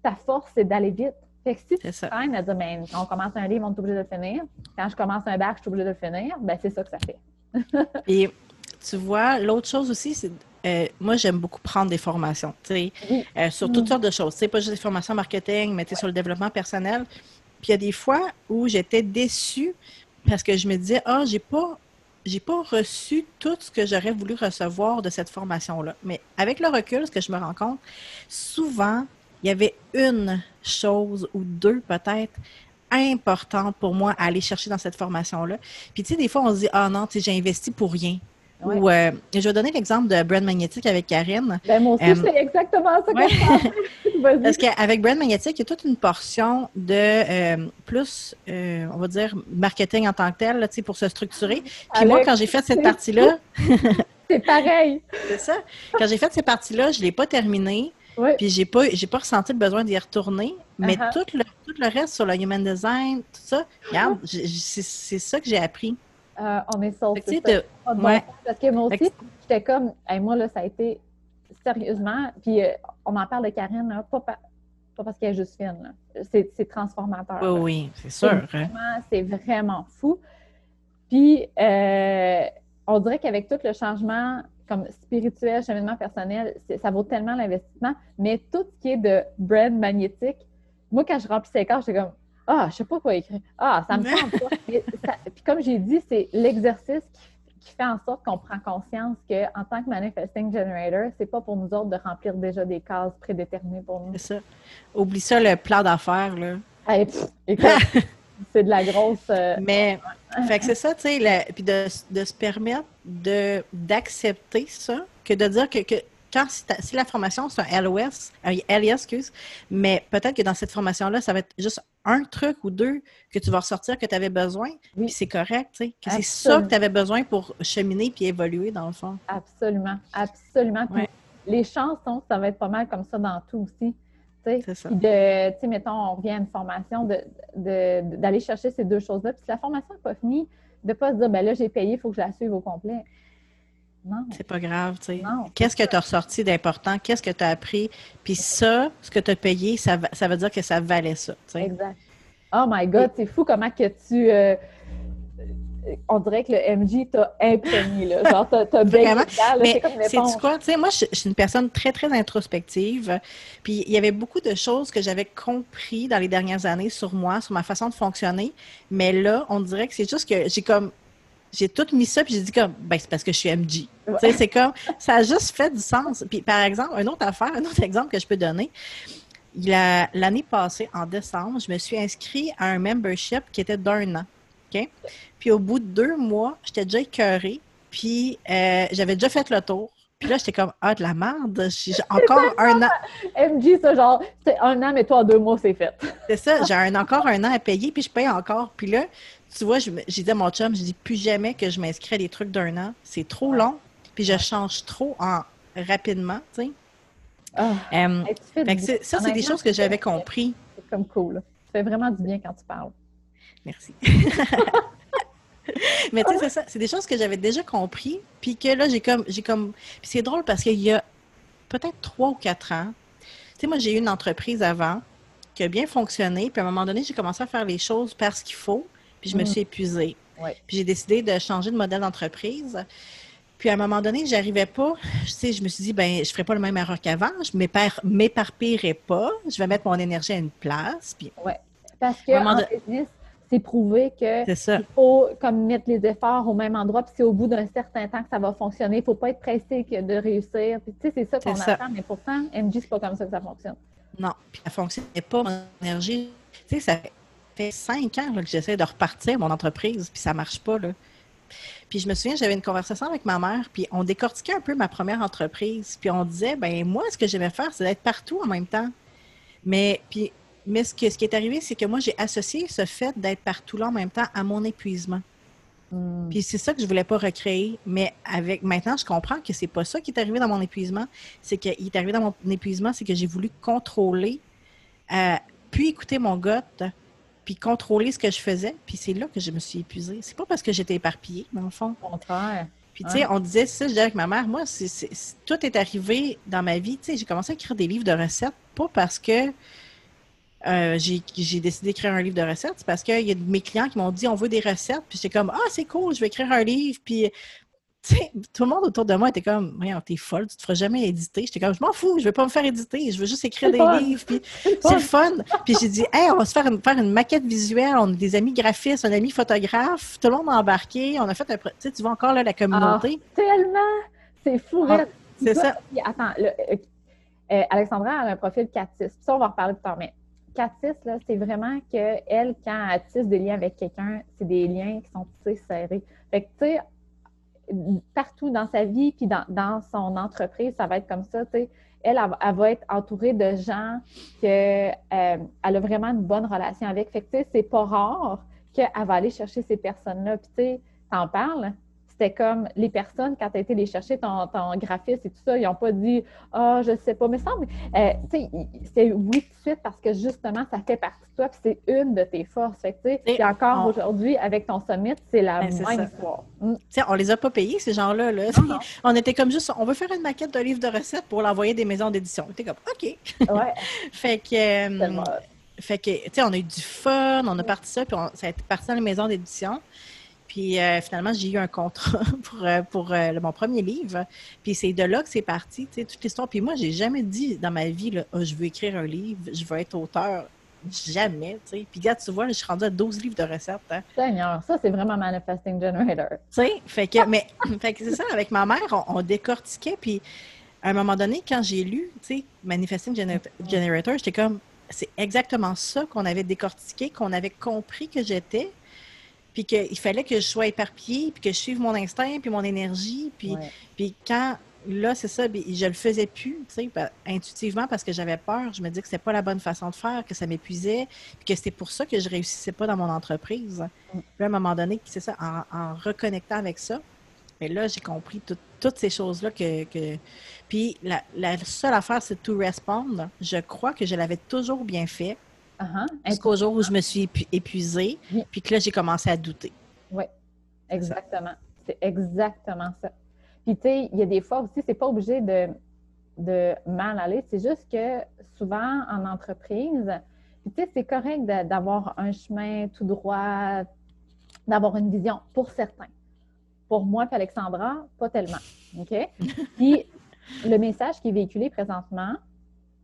ta force, c'est d'aller vite. Fait que si tu C'est ça. traînes à dire, ben, quand on commence un livre, on est obligé de le finir. Quand je commence un bac, je suis obligée de le finir. Ben, c'est ça que ça fait. <laughs> Et tu vois, l'autre chose aussi, c'est euh, moi, j'aime beaucoup prendre des formations, tu sais, euh, sur toutes Mm. sortes de choses. Tu sais, pas juste des formations marketing, mais tu sais, sur le développement personnel. Puis il y a des fois où j'étais déçue parce que je me disais, ah, j'ai pas, j'ai pas reçu tout ce que j'aurais voulu recevoir de cette formation-là. Mais avec le recul, ce que je me rends compte, souvent, il y avait une chose ou deux peut-être importantes pour moi à aller chercher dans cette formation-là. Puis tu sais, des fois, on se dit, ah non, tu sais, j'ai investi pour rien. Ouais. Ou, euh, je vais donner l'exemple de Brand Magnétique avec Karine. Ben, moi aussi, Euh, c'est exactement ça que ouais. <laughs> <laughs> Parce qu'avec Brand Magnétique, il y a toute une portion de euh, plus, euh, on va dire, marketing en tant que tel, là, tu sais, pour se structurer. Puis moi, quand j'ai fait cette partie-là, <laughs> C'est pareil. c'est ça, quand j'ai fait ces parties-là, je ne l'ai pas terminée, Oui. puis j'ai pas, j'ai pas ressenti le besoin d'y retourner. Mais Uh-huh. tout, le, tout le reste sur le human design, tout ça, regarde, j'ai- c'est c'est ça que j'ai appris. Euh, on est ça. de- ouais. Parce que moi aussi, j'étais comme, Hey, moi, là, ça a été sérieusement, puis euh, on en parle de Karine, là, pas, pa- pas parce qu'elle est juste fine. C'est, c'est transformateur. oui, là. oui, c'est sûr. hein. Vraiment, C'est vraiment fou. Puis, euh, on dirait qu'avec tout le changement comme spirituel, cheminement personnel, ça vaut tellement l'investissement. Mais tout ce qui est de brand magnétique, moi, quand je remplissais les cartes, j'étais comme Ah, je sais pas quoi écrire. Ah, ça me tente pas. <laughs> Ça- Puis comme j'ai dit, c'est l'exercice qui, qui fait en sorte qu'on prend conscience qu'en tant que manifesting generator, c'est pas pour nous autres de remplir déjà des cases prédéterminées pour nous. C'est ça. Oublie ça, le plan d'affaires, là. Pff, écoute, <laughs> c'est de la grosse. euh, Mais, <laughs> fait que c'est ça, tu sais, puis de, de se permettre de d'accepter ça, que de dire que, que quand si, la formation c'est un LOS, un LIS, excuse, mais peut-être que dans cette formation-là, ça va être juste un truc ou deux que tu vas ressortir que tu avais besoin, Oui. puis c'est correct, tu sais, que c'est ça que tu avais besoin pour cheminer puis évoluer dans le fond. Absolument, absolument. Puis Ouais. Les chansons, ça va être pas mal comme ça dans tout aussi. Ça. Puis de, tu sais, mettons, on revient à une formation, de- de- d'aller chercher ces deux choses-là. Puis si la formation n'est pas finie, de ne pas se dire, ben là, j'ai payé, il faut que je la suive au complet. Non, C'est pas grave, tu sais. Qu'est-ce que tu as ressorti d'important? Qu'est-ce que tu as appris? Puis ça, ce que tu as payé, ça, va- ça veut dire que ça valait ça. tu sais. Exact. Oh my God, c'est fou comment que tu. euh, on dirait que le MJ t'a imprégné, là. Genre, t'as, t'as Vraiment. C'est comme une c'est éponge. quoi? Tu sais, moi, je, je suis une personne très, très introspective. Puis il y avait beaucoup de choses que j'avais compris dans les dernières années sur moi, sur ma façon de fonctionner. Mais là, on dirait que c'est juste que j'ai comme. J'ai tout mis ça, puis j'ai dit comme, ben, c'est parce que je suis MJ. Ouais. Tu sais, c'est comme, ça a juste fait du sens. Puis, par exemple, une autre affaire, un autre exemple que je peux donner. Il y a- L'année passée, en décembre, je me suis inscrite à un membership qui était d'un an. OK? Puis, au bout de deux mois, j'étais déjà écœurée. Puis, euh, j'avais déjà fait le tour. Puis là, j'étais comme, ah, de la merde, j'ai encore un an. MJ, ça, genre, c'est un an, mais toi, en deux mois, c'est fait. C'est ça, j'ai un, encore un an à payer, puis je paye encore. Puis là, tu vois, j'ai dit à mon chum, je dis plus jamais que je m'inscris à des trucs d'un an. C'est trop long. Puis je change trop en rapidement, tu sais. Hey, tu fais c'est- ça, c'est des choses que j'avais compris. C'est comme cool. Ça fait vraiment du bien quand tu parles. Merci. <laughs> <laughs> Mais tu sais, c'est ça. C'est des choses que j'avais déjà compris, puis que là, j'ai comme, j'ai comme, puis c'est drôle parce qu'il y a peut-être trois ou quatre ans, tu sais, moi, j'ai eu une entreprise avant qui a bien fonctionné, puis à un moment donné, j'ai commencé à faire les choses parce qu'il faut, puis je me Mm. suis épuisée. Ouais. Puis j'ai décidé de changer de modèle d'entreprise. Puis à un moment donné, j'arrivais pas. Tu sais, je me suis dit, ben, je ferai pas le même erreur qu'avant. Je m'épar- m'éparpillerai pas. Je vais mettre mon énergie à une place. Puis Parce que en de- business, c'est prouvé que c'est ça. il faut comme mettre les efforts au même endroit, puis c'est au bout d'un certain temps que ça va fonctionner. Il ne faut pas être pressé de réussir. Puis, tu sais, c'est ça qu'on attend, mais pourtant, MJ, c'est pas comme ça que ça fonctionne. Non, puis ça fonctionnait pas, mon énergie. Tu sais, ça fait cinq ans là, que j'essaie de repartir mon entreprise, puis ça marche pas, là. Puis je me souviens, j'avais une conversation avec ma mère, puis on décortiquait un peu ma première entreprise, puis on disait, ben moi, ce que j'aimais faire, c'est d'être partout en même temps. Mais, puis, mais ce, que, ce qui est arrivé, c'est que moi, j'ai associé ce fait d'être partout là en même temps à mon épuisement. Hmm. Puis c'est ça que je voulais pas recréer. Mais avec maintenant, je comprends que c'est pas ça qui est arrivé dans mon épuisement. C'est qu'il est arrivé dans mon épuisement, c'est que j'ai voulu contrôler, euh, puis écouter mon gut, puis contrôler ce que je faisais. Puis c'est là que je me suis épuisée. C'est pas parce que j'étais éparpillée, dans le fond. Au contraire. Puis tu sais, on disait ça, je disais avec ma mère, moi, c'est- tout est arrivé dans ma vie. Tu sais, j'ai commencé à écrire des livres de recettes, pas parce que euh, j'ai, décidé d'écrire un livre de recettes, parce qu'il y a mes clients qui m'ont dit on veut des recettes, puis j'étais comme ah c'est cool, je vais écrire un livre, puis tout le monde autour de moi était comme voyons t'es folle, tu te feras jamais éditer. J'étais comme je m'en fous, je vais pas me faire éditer, je veux juste écrire des fun. livres, puis <laughs> c'est le fun. Puis j'ai dit, hey, on va se faire une, faire une maquette visuelle. On a des amis graphistes, un ami photographe. Tout le monde a embarqué. On a fait un. Tu sais, tu vois encore là, la communauté. Tellement! C'est fou, Ah, c'est ça. puis Attends, le- euh, euh, Alexandra a un profil 4-6. Puis ça, on va en reparler plus tard. Mais 4-6, là, c'est vraiment que elle, quand elle tisse des liens avec quelqu'un, c'est des liens qui sont tissés serrés. Fait partout dans sa vie, puis dans, son entreprise, ça va être comme ça. Elle, elle, va- être entourée de gens qu'elle a vraiment une bonne relation avec. Fait que, tu sais, c'est pas rare qu'elle va aller chercher ces personnes-là. Puis, tu sais, parles, c'était comme les personnes, quand tu as été les chercher, ton, ton graphiste et tout ça, ils n'ont pas dit Ah, je sais pas. Mais semble, euh, tu sais, c'est oui tout de suite parce que justement, ça fait partie de toi, puis c'est une de tes forces. Fait que, tu sais, encore on- aujourd'hui, avec ton summit, c'est la Ben, même histoire. Mm. On les a pas payés, ces gens-là. Là. On était comme juste, on veut faire une maquette d'un livre de recettes pour l'envoyer des maisons d'édition. On était comme, OK. Ouais, <laughs> Fait que. euh. Fait que, tu sais, on a eu du fun, on a parti ça, puis on- ça a été parti dans les maisons d'édition. Puis euh, finalement, j'ai eu un contrat <laughs> pour, euh, pour euh, mon premier livre. Puis c'est de là que c'est parti, tu sais, toute l'histoire. Puis moi, j'ai jamais dit dans ma vie, là, Ah, je veux écrire un livre, je veux être auteur. Jamais, tu sais. Puis regarde, tu vois, je suis rendue à 12 livres de recettes. hein. Seigneur, ça, c'est vraiment Manifesting Generator. Tu sais, fait que, mais, <laughs> fait que c'est ça, avec ma mère, on, on décortiquait, puis à un moment donné, quand j'ai lu, tu sais, Manifesting Gener- Generator, j'étais comme, c'est exactement ça qu'on avait décortiqué, qu'on avait compris que j'étais, puis qu'il fallait que je sois éparpillée, puis que je suive mon instinct, puis mon énergie, puis, Ouais. puis quand, là, c'est ça, puis je le faisais plus, tu sais, intuitivement, parce que j'avais peur, je me disais que c'était pas la bonne façon de faire, que ça m'épuisait, puis que c'était pour ça que je réussissais pas dans mon entreprise. Mm. Puis à un moment donné, c'est ça, en, en reconnectant avec ça, mais là, j'ai compris tout- toutes ces choses-là que, que- Puis la, la seule affaire, c'est to respond. Je crois que je l'avais toujours bien fait Uh-huh. jusqu'au jour où je me suis épu- épuisée, Oui. puis que là, j'ai commencé à douter. Exactement. C'est exactement ça. Puis, tu sais, il y a des fois aussi, c'est pas obligé de, de mal aller. C'est juste que souvent, en entreprise, puis tu sais, c'est correct d'avoir un chemin tout droit, d'avoir une vision pour certains. Pour moi et Alexandra, pas tellement. OK? <laughs> Puis, le message qui est véhiculé présentement,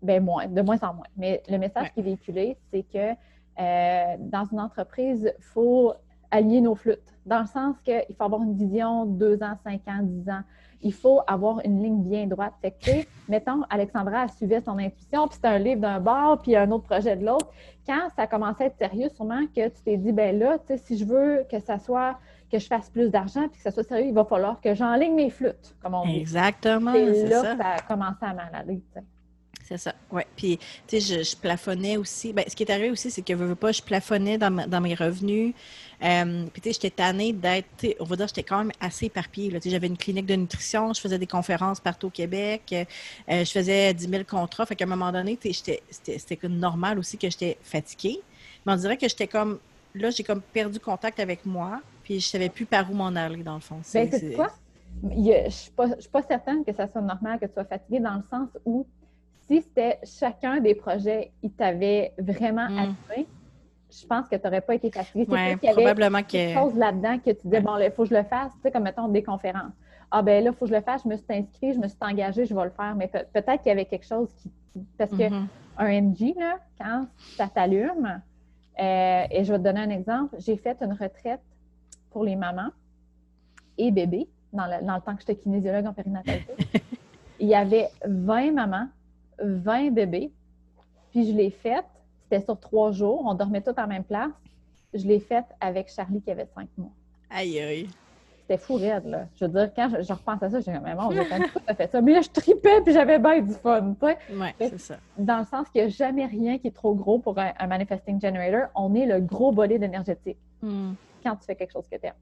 ben moins, de moins en moins. Mais le message Ouais. qui est véhiculé, c'est que euh, dans une entreprise, il faut allier nos flûtes. Dans le sens qu'il faut avoir une vision deux ans, cinq ans, dix ans. Il faut avoir une ligne bien droite. Fait que, mettons, Alexandra elle suivait son intuition, puis c'était un livre d'un bord, puis un autre projet de l'autre. Quand ça commençait à être sérieux, sûrement que tu t'es dit, ben là, tu sais, si je veux que ça soit, que je fasse plus d'argent, puis que ça soit sérieux, il va falloir que j'enligne mes flûtes, comme on dit. Exactement, C'est là ça. que ça a commencé à mal aller. C'est ça, oui. Puis, tu sais, je, plafonnais aussi. Ben, ce qui est arrivé aussi, c'est que, je veux pas, je plafonnais dans, dans mes revenus. Euh, puis, tu sais, j'étais tannée d'être, on va dire, j'étais quand même assez éparpillée. Tu sais, j'avais une clinique de nutrition, je faisais des conférences partout au Québec, euh, je faisais 10 000 contrats. Fait qu'à un moment donné, tu sais, c'était normal aussi que j'étais fatiguée. Mais on dirait que j'étais comme, là, j'ai comme perdu contact avec moi, puis je savais plus par où m'en aller, dans le fond. Ben, c'est quoi? Je ne suis, pas certaine que ça soit normal que tu sois fatiguée dans le sens où si c'était chacun des projets, il t'avait vraiment mm. je pense que tu n'aurais pas été fatigué. Oui, probablement qu'il y avait quelque chose là-dedans que tu disais, bon, il faut que je le fasse, tu sais, comme mettons des conférences. Ah ben là, il faut que je le fasse, je me suis inscrite, je me suis engagée, je vais le faire. Mais peut-être qu'il y avait quelque chose qui. Parce que mm-hmm. un NG, là, quand ça t'allume, euh, et je vais te donner un exemple, j'ai fait une retraite pour les mamans et bébés dans le, dans le temps que j'étais kinésiologue en périnatalité. <laughs> Il y avait 20 mamans 20 bébés. Puis je l'ai faite, c'était sur trois jours, on dormait tous en même place. Je l'ai faite avec Charlie qui avait cinq mois. Aïe, aïe. C'était fou raide, là. Je veux dire, quand je, repense à ça, j'ai bon, j'ai quand fait ça. Mais là, je tripais puis j'avais bien du fun, tu sais. Oui, c'est ça. Dans le sens qu'il n'y a jamais rien qui est trop gros pour un, manifesting generator. On est le gros bolide énergétique. Hmm. Quand tu fais quelque chose que tu aimes.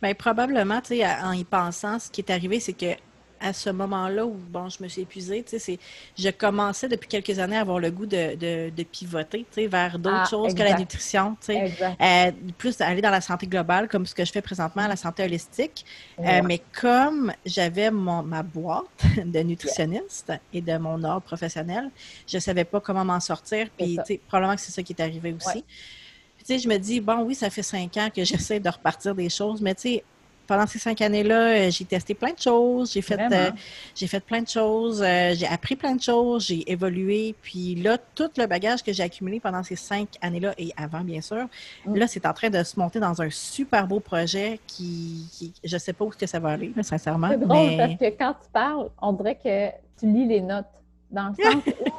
Bien, probablement, tu sais, en y pensant, ce qui est arrivé, c'est que à ce moment-là où bon, je me suis épuisée, c'est, je commençais depuis quelques années à avoir le goût de, de, de pivoter vers d'autres ah, choses que la nutrition. Euh, plus aller dans la santé globale, comme ce que je fais présentement, la santé holistique. Euh, mais comme j'avais ma boîte <laughs> de nutritionniste et de mon ordre professionnel, je ne savais pas comment m'en sortir. Puis probablement que c'est ça qui est arrivé aussi. je me dis, bon, oui, ça fait cinq ans que <laughs> j'essaie de repartir des choses, mais tu sais, pendant ces cinq années-là, euh, j'ai testé plein de choses, j'ai fait, euh, j'ai fait plein de choses, euh, j'ai appris plein de choses, j'ai évolué. Puis là, tout le bagage que j'ai accumulé pendant ces cinq années-là et avant, bien sûr, mm. là, c'est en train de se monter dans un super beau projet qui, je ne sais pas où que ça va aller, sincèrement. C'est drôle parce que quand tu parles, on dirait que tu lis les notes. Dans le sens <laughs> où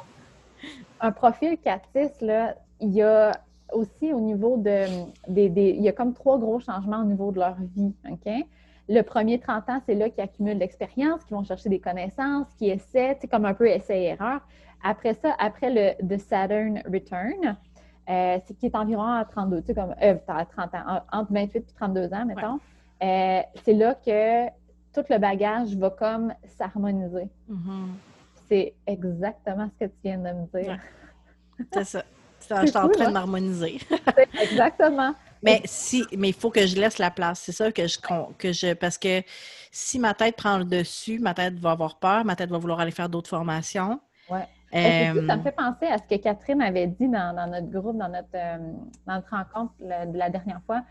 un profil Catis, là, il y a aussi au niveau de. Des, il y a comme trois gros changements au niveau de leur vie. OK? Le premier 30 ans, c'est là qu'ils accumulent l'expérience, qu'ils vont chercher des connaissances, qui essaient, c'est comme un peu essai-erreur. Après ça, après le The Saturn Return, euh, c'est qui est environ à 32, tu sais, comme, euh, 30 ans, entre 28 et 32 ans, mettons. Euh, c'est là que tout le bagage va comme s'harmoniser. Mm-hmm. C'est exactement ce que tu viens de me dire. C'est ça. Je suis en train de hein? m'harmoniser. <laughs> Exactement. Mais si, mais il faut que je laisse la place. C'est ça que je, que je. Parce que si ma tête prend le dessus, ma tête va avoir peur, ma tête va vouloir aller faire d'autres formations. Oui. Euh, ça me fait penser à ce que Catherine avait dit dans, notre groupe, dans notre, euh, notre rencontre de la dernière fois.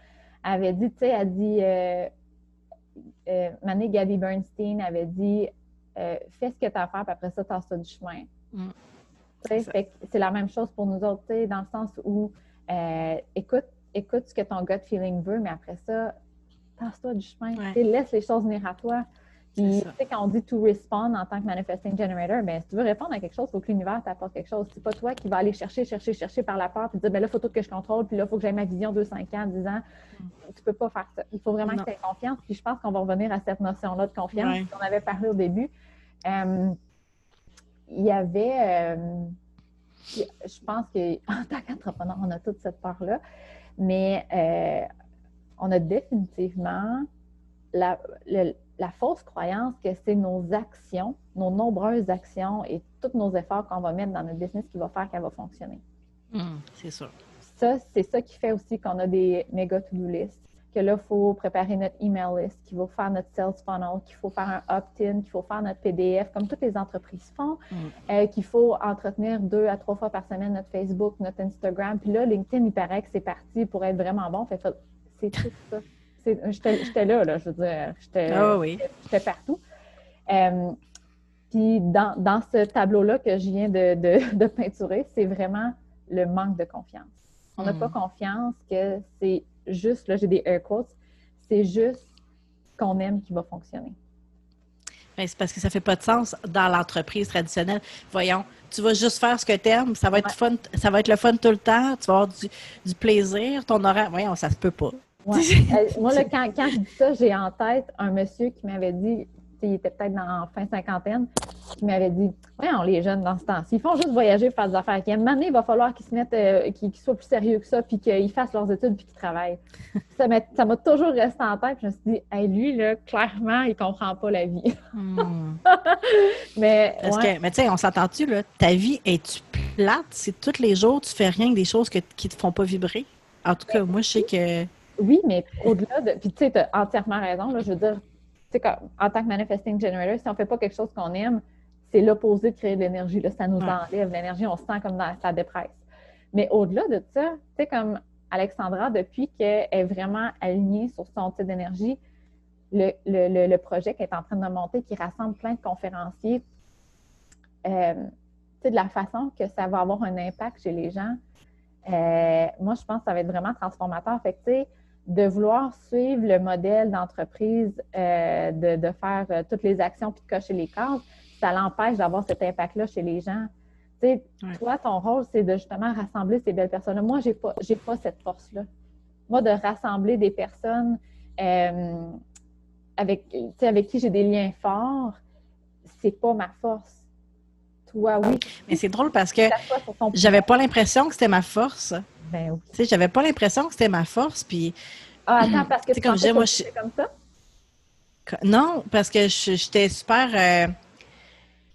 Elle avait dit, tu sais, elle dit, euh, euh Mané Gabby Bernstein avait dit, fais ce que tu as à faire, puis après ça, t'as ça du chemin. Mm. C'est la même chose pour nous autres, dans le sens où euh, écoute, écoute ce que ton gut feeling veut, mais après ça, passe-toi du chemin. Laisse les choses venir à toi. Puis, quand on dit to respond en tant que manifesting generator, ben, si tu veux répondre à quelque chose, il faut que l'univers t'apporte quelque chose. C'est pas toi qui vas aller chercher, chercher, chercher par la peur, puis dire, ben là, il faut tout que je contrôle, puis là, il faut que j'aie ma vision de 5 ans, 10 ans. Tu mm. Tu peux pas faire ça. Il faut vraiment que tu aies confiance. Puis, je pense qu'on va revenir à cette notion-là de confiance qu'on avait parlé au début. Euh, il y avait, euh, je pense qu'en <laughs> tant qu'entrepreneur, on a toute cette peur-là, mais euh, on a définitivement la, fausse croyance que c'est nos actions, nos nombreuses actions et tous nos efforts qu'on va mettre dans notre business qui va faire qu'elle va fonctionner. Hum, c'est sûr. Ça, c'est ça qui fait aussi qu'on a des méga to-do lists que là, il faut préparer notre email list, qu'il faut faire notre sales funnel, qu'il faut faire un opt-in, qu'il faut faire notre PDF, comme toutes les entreprises font, mm. euh, qu'il faut entretenir deux à trois fois par semaine notre Facebook, notre Instagram. Puis là, LinkedIn, il paraît que c'est parti pour être vraiment bon. Fait, c'est tout <laughs> ça. J'étais là, là, je veux dire. J'étais oh oui. partout. Euh, puis dans, dans ce tableau-là que je viens de, de, <laughs> de peinturer, c'est vraiment le manque de confiance. On n'a mm. pas confiance que c'est juste, là j'ai des air quotes, c'est juste qu'on aime qui va fonctionner. C'est parce que ça ne fait pas de sens dans l'entreprise traditionnelle. Voyons, tu vas juste faire ce que tu aimes, ça va être fun, ça va être le fun tout le temps, tu vas avoir du, plaisir, ton horaire, voyons, ça se peut pas. <laughs> Euh, moi, quand, quand, je dis ça, j'ai en tête un monsieur qui m'avait dit, il était peut-être dans fin cinquantaine, qui m'avait dit Voyons, les jeunes dans ce temps, s'ils font juste voyager, faire des affaires, qu'il une année, il va falloir qu'ils se mettent, euh, qu'ils soient plus sérieux que ça, puis qu'ils fassent leurs études, puis qu'ils travaillent. <laughs> ça m'a toujours resté en tête, je me suis dit hey, lui, là, clairement, il comprend pas la vie. Hmm. <laughs> mais, mais tu sais, on s'entend-tu, là, ta vie est-tu plate si tous les jours tu fais rien que des choses que, qui te font pas vibrer? En tout cas, moi, je sais que. Oui, mais au-delà de. Puis, tu sais, tu as entièrement raison. Là, je veux dire, en tant que manifesting generator, si on ne fait pas quelque chose qu'on aime, c'est l'opposé de créer de l'énergie. Ça nous enlève l'énergie. On se sent comme dans sa dépresse. Mais au-delà de ça, tu sais, comme Alexandra, depuis qu'elle est vraiment alignée sur son type d'énergie, le, le, le, projet qu'elle est en train de monter, qui rassemble plein de conférenciers, euh, de la façon que ça va avoir un impact chez les gens, euh, moi, je pense que ça va être vraiment transformateur. Fait que, de vouloir suivre le modèle d'entreprise, euh, de, faire euh, toutes les actions puis de cocher les cases, ça l'empêche d'avoir cet impact-là chez les gens. Tu sais, toi, ton rôle, c'est de justement rassembler ces belles personnes-là. Moi, je n'ai pas, pas cette force-là. Moi, de rassembler des personnes avec, avec qui j'ai des liens forts, c'est pas ma force oui. Mais c'est drôle parce que j'avais pas l'impression que c'était ma force. Ben oui. Tu sais, j'avais pas l'impression que c'était ma force. Puis. Ah, attends, parce que tu comme moi, je... comme ça? Non, parce que j'étais super. Euh,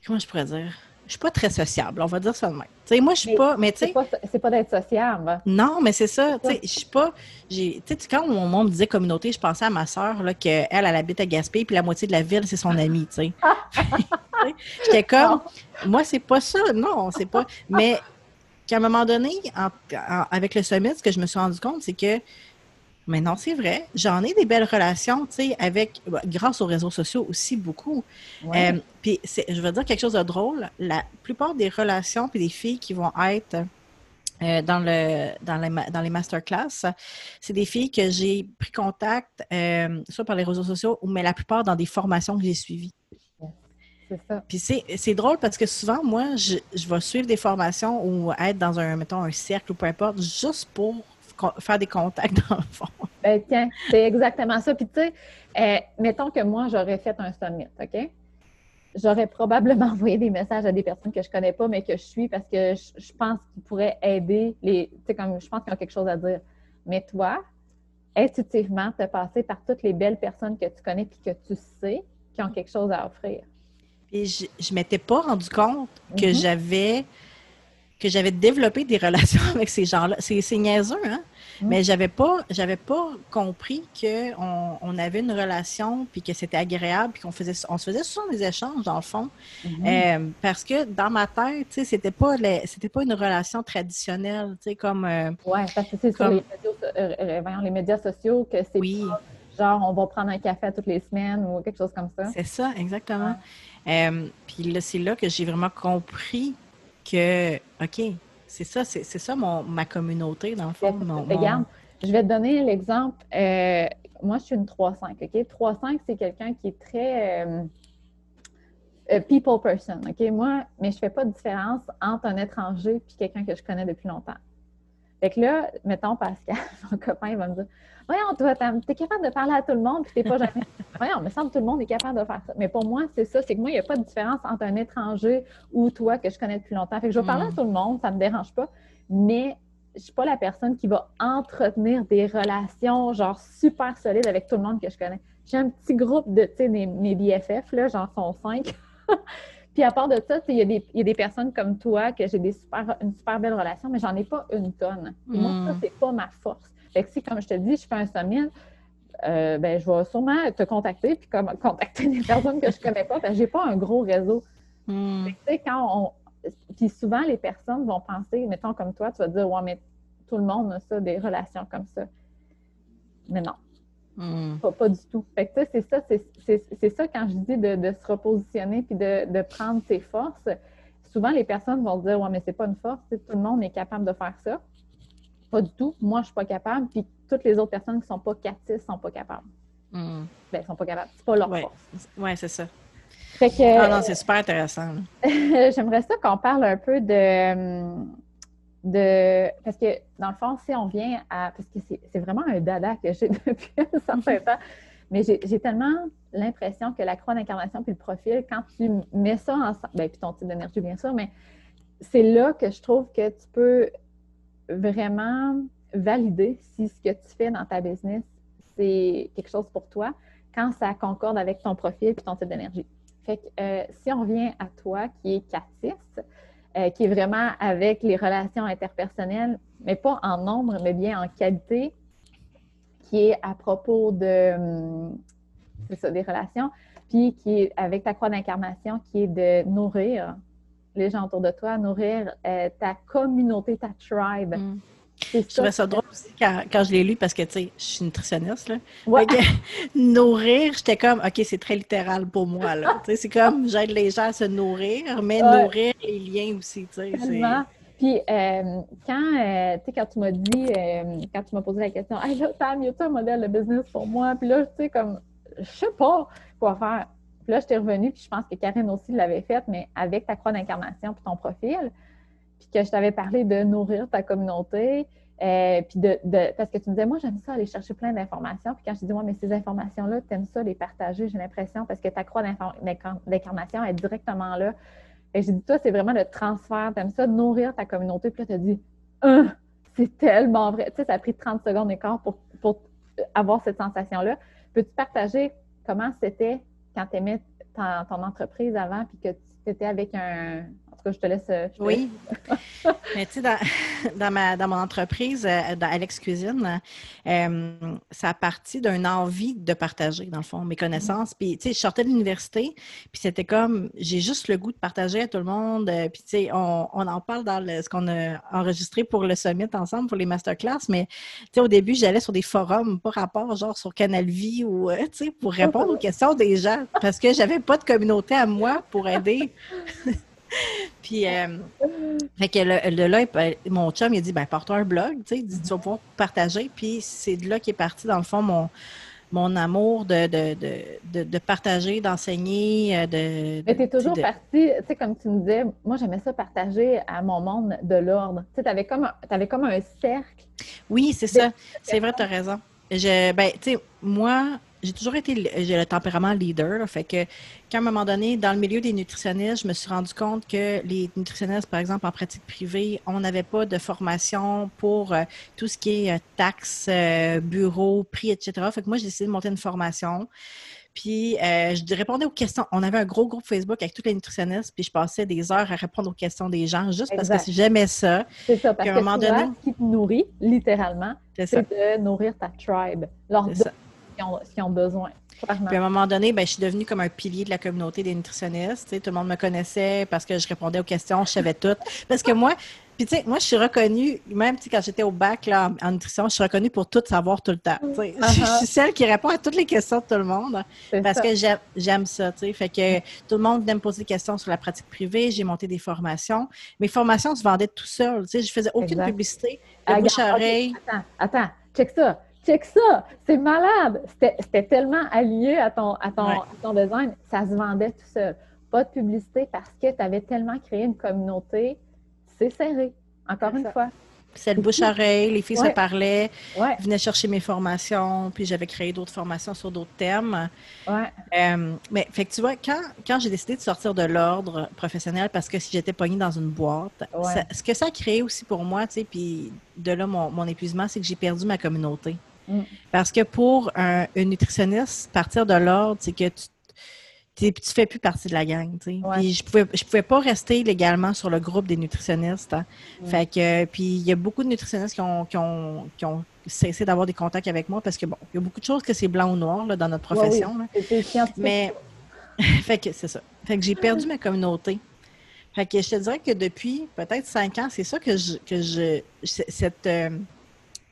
comment je pourrais dire? Je suis pas très sociable, on va dire ça de même. Tu sais, moi, je suis pas. Mais tu sais. C'est pas, d'être sociable. Non, mais c'est ça. Tu sais, je suis pas. Tu sais, quand mon monde disait communauté, je pensais à ma soeur, qu'elle, elle, elle habite à Gaspé, puis la moitié de la ville, c'est son amie, tu sais. <laughs> J'étais comme, moi, c'est pas ça. Non, c'est pas. Mais qu'à un moment donné, avec le summit, ce que je me suis rendu compte, c'est que mais non, c'est vrai. J'en ai des belles relations, tu sais, avec, grâce aux réseaux sociaux aussi beaucoup. Euh, puis, je veux dire quelque chose de drôle. La plupart des relations puis des filles qui vont être euh, dans, le, dans, les, dans les masterclass, c'est des filles que j'ai pris contact, euh, soit par les réseaux sociaux, mais la plupart dans des formations que j'ai suivies. Puis c'est drôle parce que souvent, moi, je, je, vais suivre des formations ou être dans un, mettons, un cercle ou peu importe, juste pour faire des contacts <laughs> dans le fond. Ben, tiens, c'est exactement ça. Puis tu sais, euh, mettons que moi, j'aurais fait un summit, OK? J'aurais probablement <laughs> envoyé des messages à des personnes que je connais pas, mais que je suis parce que je, pense qu'ils pourraient aider les. Tu sais, comme je pense qu'ils ont quelque chose à dire. Mais toi, intuitivement, tu passé par toutes les belles personnes que tu connais puis que tu sais qui ont quelque chose à offrir. Et je ne m'étais pas rendu compte que mm-hmm. j'avais que j'avais développé des <laughs> relations avec ces gens-là. C'est niaiseux, hein? Mm. Mais j'avais pas j'avais pas compris qu'on on avait une relation puis que c'était agréable puis qu'on faisait on se faisait souvent des échanges dans le fond. Mm-hmm. Euh, parce que dans ma tête, tu sais, c'était pas c'était pas une relation traditionnelle, tu sais, comme euh, Ouais, parce que c'est sur les médias, euh, les médias sociaux que c'est oui. genre on va prendre un café toutes les semaines ou quelque chose comme ça. C'est ça, exactement. Euh, puis là, c'est là que j'ai vraiment compris que, OK, c'est ça, c'est, ça mon, ma communauté, dans le fond. Regarde, je vais te donner l'exemple. Euh, moi, je suis une 3-5, OK? 3-5, c'est quelqu'un qui est très euh, people person, OK? Moi, mais je fais pas de différence entre un étranger et quelqu'un que je connais depuis longtemps. Fait que là, mettons Pascal, <laughs> mon copain, il va me dire Voyons, toi, t'es capable de parler à tout le monde, puis t'es pas jamais. <laughs> Voyons, me semble que tout le monde est capable de faire ça. Mais pour moi, c'est ça, c'est que moi, il n'y a pas de différence entre un étranger ou toi que je connais depuis longtemps. Fait que je vais parler à mm. tout le monde, ça me dérange pas, mais je suis pas la personne qui va entretenir des relations genre super solides avec tout le monde que je connais. J'ai un petit groupe de, tu sais, mes, BFF, là, genre sont cinq. <laughs> Puis à part de ça, il y, y, a des personnes comme toi que j'ai des super, une super belle relation, mais j'en ai pas une tonne. Moi, ça, hmm. c'est pas ma force. Fait que si, comme je te dis, je fais un sommet, euh, ben, je vais sûrement te contacter, puis comme, <laughs> contacter des personnes que je connais pas, parce que j'ai pas un gros réseau. Hmm. Tu sais, quand on... Puis souvent, les personnes vont penser, mettons comme toi, tu vas dire, ouais, mais tout le monde a ça, des relations comme ça. Mais non. Hmm. Pas, du tout. Fait que c'est ça, c'est ça quand je dis de, se repositionner puis de, prendre ses forces. Souvent, les personnes vont dire Ouais, mais c'est pas une force, tout le monde est capable de faire ça. Pas du tout. Moi, je suis pas capable, puis toutes les autres personnes qui sont pas ne sont pas capables. Mm. Ben, sont pas capables. C'est pas leur force. Oui, c'est ça. Fait que, non, non, c'est super intéressant. <laughs> J'aimerais ça qu'on parle un peu de de. Parce que, dans le fond, si on vient à. Parce que c'est vraiment un dada que j'ai <laughs> depuis un certain temps. Mais j'ai tellement l'impression que la croix d'incarnation puis le profil, quand tu mets ça ensemble, ben, puis ton type d'énergie, bien sûr, mais c'est là que je trouve que tu peux vraiment valider si ce que tu fais dans ta business, c'est quelque chose pour toi quand ça concorde avec ton profil puis ton type d'énergie. Fait que euh, si on revient à toi qui est Catis, euh, qui est vraiment avec les relations interpersonnelles, mais pas en nombre, mais bien en qualité, qui est à propos de, hum, des relations, puis qui est avec ta croix d'incarnation, qui est de nourrir les gens autour de toi, nourrir euh, ta communauté, ta tribe. Mm. Je trouvais ça drôle aussi quand, je l'ai lu parce que, tu sais, je suis nutritionniste. Là. <laughs> nourrir, j'étais comme, OK, c'est très littéral pour moi. Là. c'est comme, j'aide les gens à se nourrir, mais nourrir les liens aussi. Tu sais, Puis, euh, quand, euh, quand tu m'as dit, quand tu m'as posé la question, Hey, là, Tam, y a un modèle de business pour moi? Puis là, tu sais, comme, je sais pas quoi faire. Puis là, je t'ai revenu, puis je pense que Karine aussi l'avait faite, mais avec ta croix d'incarnation puis ton profil, puis que je t'avais parlé de nourrir ta communauté, euh, puis de, parce que tu me disais, moi, j'aime ça aller chercher plein d'informations. Puis quand je dis, moi, mais ces informations-là, tu aimes ça les partager, j'ai l'impression, parce que ta croix d'incarnation est directement là. Et j'ai dit, toi, c'est vraiment le transfert, tu aimes ça, nourrir ta communauté. Puis là, tu as dit, hein, c'est tellement vrai. Tu sais, ça a pris 30 secondes d'écart pour, pour avoir cette sensation-là. Peux-tu partager comment c'était quand tu aimais ton entreprise avant puis que tu étais avec un. En tout cas, je te laisse. oui. <laughs> Mais tu sais, dans, <laughs> dans, ma, dans mon entreprise, euh, dans Alex Cuisine, euh, ça a parti d'une envie de partager, dans le fond, mes connaissances. Puis, tu sais, je sortais de l'université, puis c'était comme, j'ai juste le goût de partager à tout le monde. Euh, puis, tu sais, on, on, en parle dans ce qu'on a enregistré pour le summit ensemble, pour les masterclass. Mais, tu sais, au début, j'allais sur des forums, pas rapport, genre sur Canal Vie ou, tu sais, pour répondre aux questions des gens, parce que j'avais pas de communauté à moi pour aider. <laughs> <laughs> puis, euh, fait que de là, mon chum, il a dit, ben, porte-toi un blog, tu sais, tu vas pouvoir partager. Puis, c'est de là qu'est parti, dans le fond, mon, mon amour de, de, de, partager, d'enseigner. Euh, de, Mais tu es toujours parti, tu sais, comme tu me disais, moi, j'aimais ça partager à mon monde de l'ordre. Tu sais, avais comme, avais comme un cercle. Oui, c'est ça. C'est vrai, tu as raison. Je, ben, tu sais, moi, j'ai toujours été, j'ai le tempérament leader. fait que, qu'à un moment donné, dans le milieu des nutritionnistes, je me suis rendu compte que les nutritionnistes, par exemple, en pratique privée, on n'avait pas de formation pour euh, tout ce qui est euh, taxes, euh, bureau, prix, etc. Fait que moi, j'ai décidé de monter une formation. Puis, je répondais aux questions. On avait un gros groupe Facebook avec tous les nutritionnistes, puis je passais des heures à répondre aux questions des gens juste parce que j'aimais ça. C'est ça, parce que un moment donné, ce qui te nourrit, littéralement, c'est de nourrir ta tribe. Qui ont, besoin. Puis à un moment donné, ben, je suis devenue comme un pilier de la communauté des nutritionnistes. tout le monde me connaissait parce que je répondais aux questions, je savais tout. Parce que moi, puis tu sais, moi, je suis reconnue, même quand j'étais au bac là, en, nutrition, je suis reconnue pour tout savoir tout le temps. <laughs> Je suis uh-huh. celle qui répond à toutes les questions de tout le monde parce que j'aime ça. Fait que tout le monde venait me poser des questions sur la pratique privée. J'ai monté des formations. Mes formations se vendaient tout seul. Je faisais aucune publicité. Attends, attends, check ça check ça, c'est malade. C'était tellement allié à ton, à, ton, design, ça se vendait tout seul. Pas de publicité parce que tu avais tellement créé une communauté, c'est serré, encore une fois. C'est le bouche-oreille, les filles se parlaient, venaient chercher mes formations, puis j'avais créé d'autres formations sur d'autres thèmes. Euh, mais fait que tu vois, quand, quand j'ai décidé de sortir de l'ordre professionnel, parce que si j'étais pognée dans une boîte, ce que ça a créé aussi pour moi, tu sais, puis de là mon, mon épuisement, c'est que j'ai perdu ma communauté. Mm. Parce que pour un, nutritionniste, partir de l'ordre, c'est que tu ne fais plus partie de la gang. Puis je pouvais, je pouvais pas rester légalement sur le groupe des nutritionnistes. Hein. Mm. Fait que, puis il y a beaucoup de nutritionnistes qui ont, qui ont, qui ont cessé d'avoir des contacts avec moi parce que, bon, il y a beaucoup de choses que c'est blanc ou noir là, dans notre profession. Mais, <laughs> fait que c'est ça. Fait que j'ai perdu ma communauté. Fait que je te dirais que depuis peut-être cinq ans, c'est ça que je, que je cette, euh,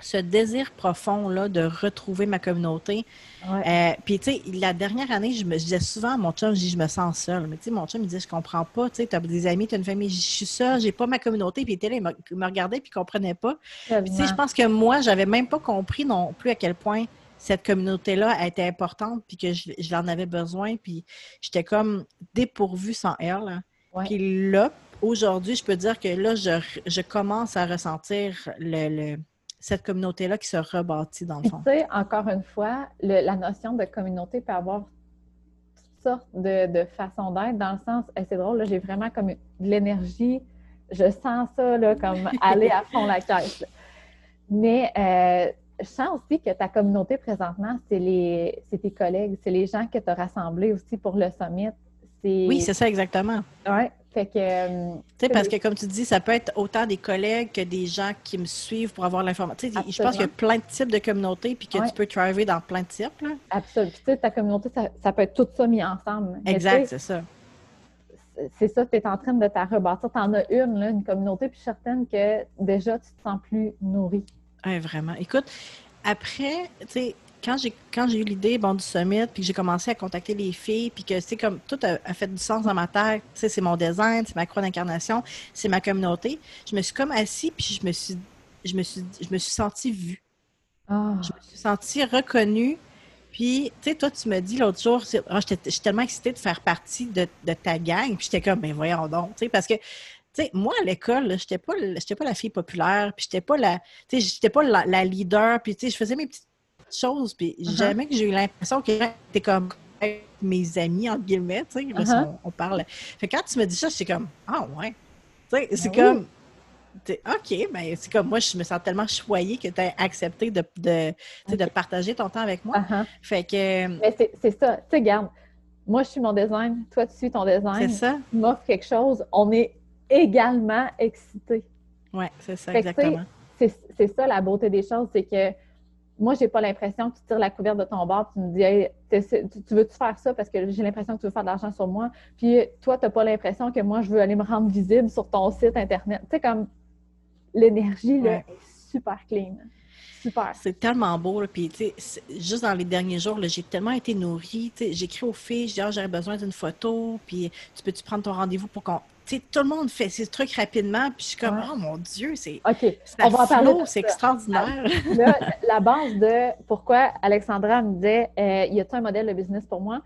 ce désir profond-là de retrouver ma communauté. Euh, puis, tu sais, la dernière année, je me disais souvent à mon chum, je dis, je me sens seule. Mais, tu sais, mon chum, il disait, je comprends pas. Tu sais, tu as des amis, tu as une famille, je suis seule, j'ai pas ma communauté. Puis, il était là, il me, regardait, puis il comprenait pas. tu sais, je pense que moi, j'avais même pas compris non plus à quel point cette communauté-là était importante, puis que je, l'en avais besoin. Puis, j'étais comme dépourvue sans elle. Puis là, aujourd'hui, je peux dire que là, je, commence à ressentir le cette communauté-là qui se rebâtit dans le fond. Tu sais, encore une fois, la notion de communauté peut avoir toutes sortes de, façons d'être, dans le sens, c'est drôle, j'ai vraiment comme de l'énergie, je sens ça là, comme <laughs> aller à fond la caisse. Mais euh, je sens aussi que ta communauté présentement, c'est les tes collègues, c'est les gens que tu as rassemblés aussi pour le summit. Oui, c'est ça exactement. Oui. Fait que. Euh, tu sais, parce que comme tu dis, ça peut être autant des collègues que des gens qui me suivent pour avoir l'information. Je pense qu'il y a plein de types de communautés puis que tu peux travailler dans plein de types. Là. Absolument. tu sais, ta communauté, ça, peut être tout ça mis ensemble. Exact, c'est ça. C'est ça, tu es en train de te rebâtir. Tu en as une, là, une communauté, puis je suis certaine que déjà, tu te sens plus nourri. Oui, vraiment. Écoute, après, tu sais, quand j'ai quand j'ai eu l'idée bon du summit puis j'ai commencé à contacter les filles puis que c'est comme tout a, fait du sens dans ma tête c'est mon design c'est ma croix d'incarnation c'est ma communauté. Je me suis comme assis puis je me suis je me suis je me suis sentie vue. Ah. je me suis sentie reconnue. Puis tu sais toi tu me dis l'autre jour oh, j'étais tellement excitée de faire partie de, de ta gang puis j'étais comme ben voyons donc tu sais parce que tu sais, moi, à l'école, j'étais pas, pas la fille populaire, puis j'étais pas la, j'étais pas la, la, leader, puis je faisais mes petites choses. Puis uh-huh. jamais que j'ai eu l'impression que t'es comme mes amis, entre guillemets, tu sais, uh-huh. on, parle. Fait quand tu me dis ça, c'est comme, ah ouais. Tu sais, c'est ben comme, OK, mais c'est comme moi, je me sens tellement choyée que tu as accepté de, de, de, partager ton temps avec moi. Uh-huh. Fait que. Mais c'est ça. Tu sais, garde, moi, je suis mon design, toi, tu suis ton design. C'est ça. Tu m'offres quelque chose, on est également excités. Oui, c'est ça, exactement. C'est ça la beauté des choses, c'est que moi, j'ai pas l'impression que tu tires la couverte de ton bord et tu me dis hey, tu veux-tu faire ça? Parce que j'ai l'impression que tu veux faire de l'argent sur moi. Puis toi, tu n'as pas l'impression que moi, je veux aller me rendre visible sur ton site Internet. Tu sais, comme l'énergie là, est super clean. Super. C'est tellement beau. Puis, tu sais, juste dans les derniers jours, j'ai tellement été nourrie. J'écris aux filles, je dis, ah, j'aurais besoin d'une photo. Puis, tu peux-tu prendre ton rendez-vous pour qu'on tout le monde fait ces trucs rapidement, puis je suis comme, oh mon Dieu, c'est OK, on va parler c'est extraordinaire. <laughs> la base de pourquoi Alexandra me disait, euh, y a-t-il un modèle de business pour moi?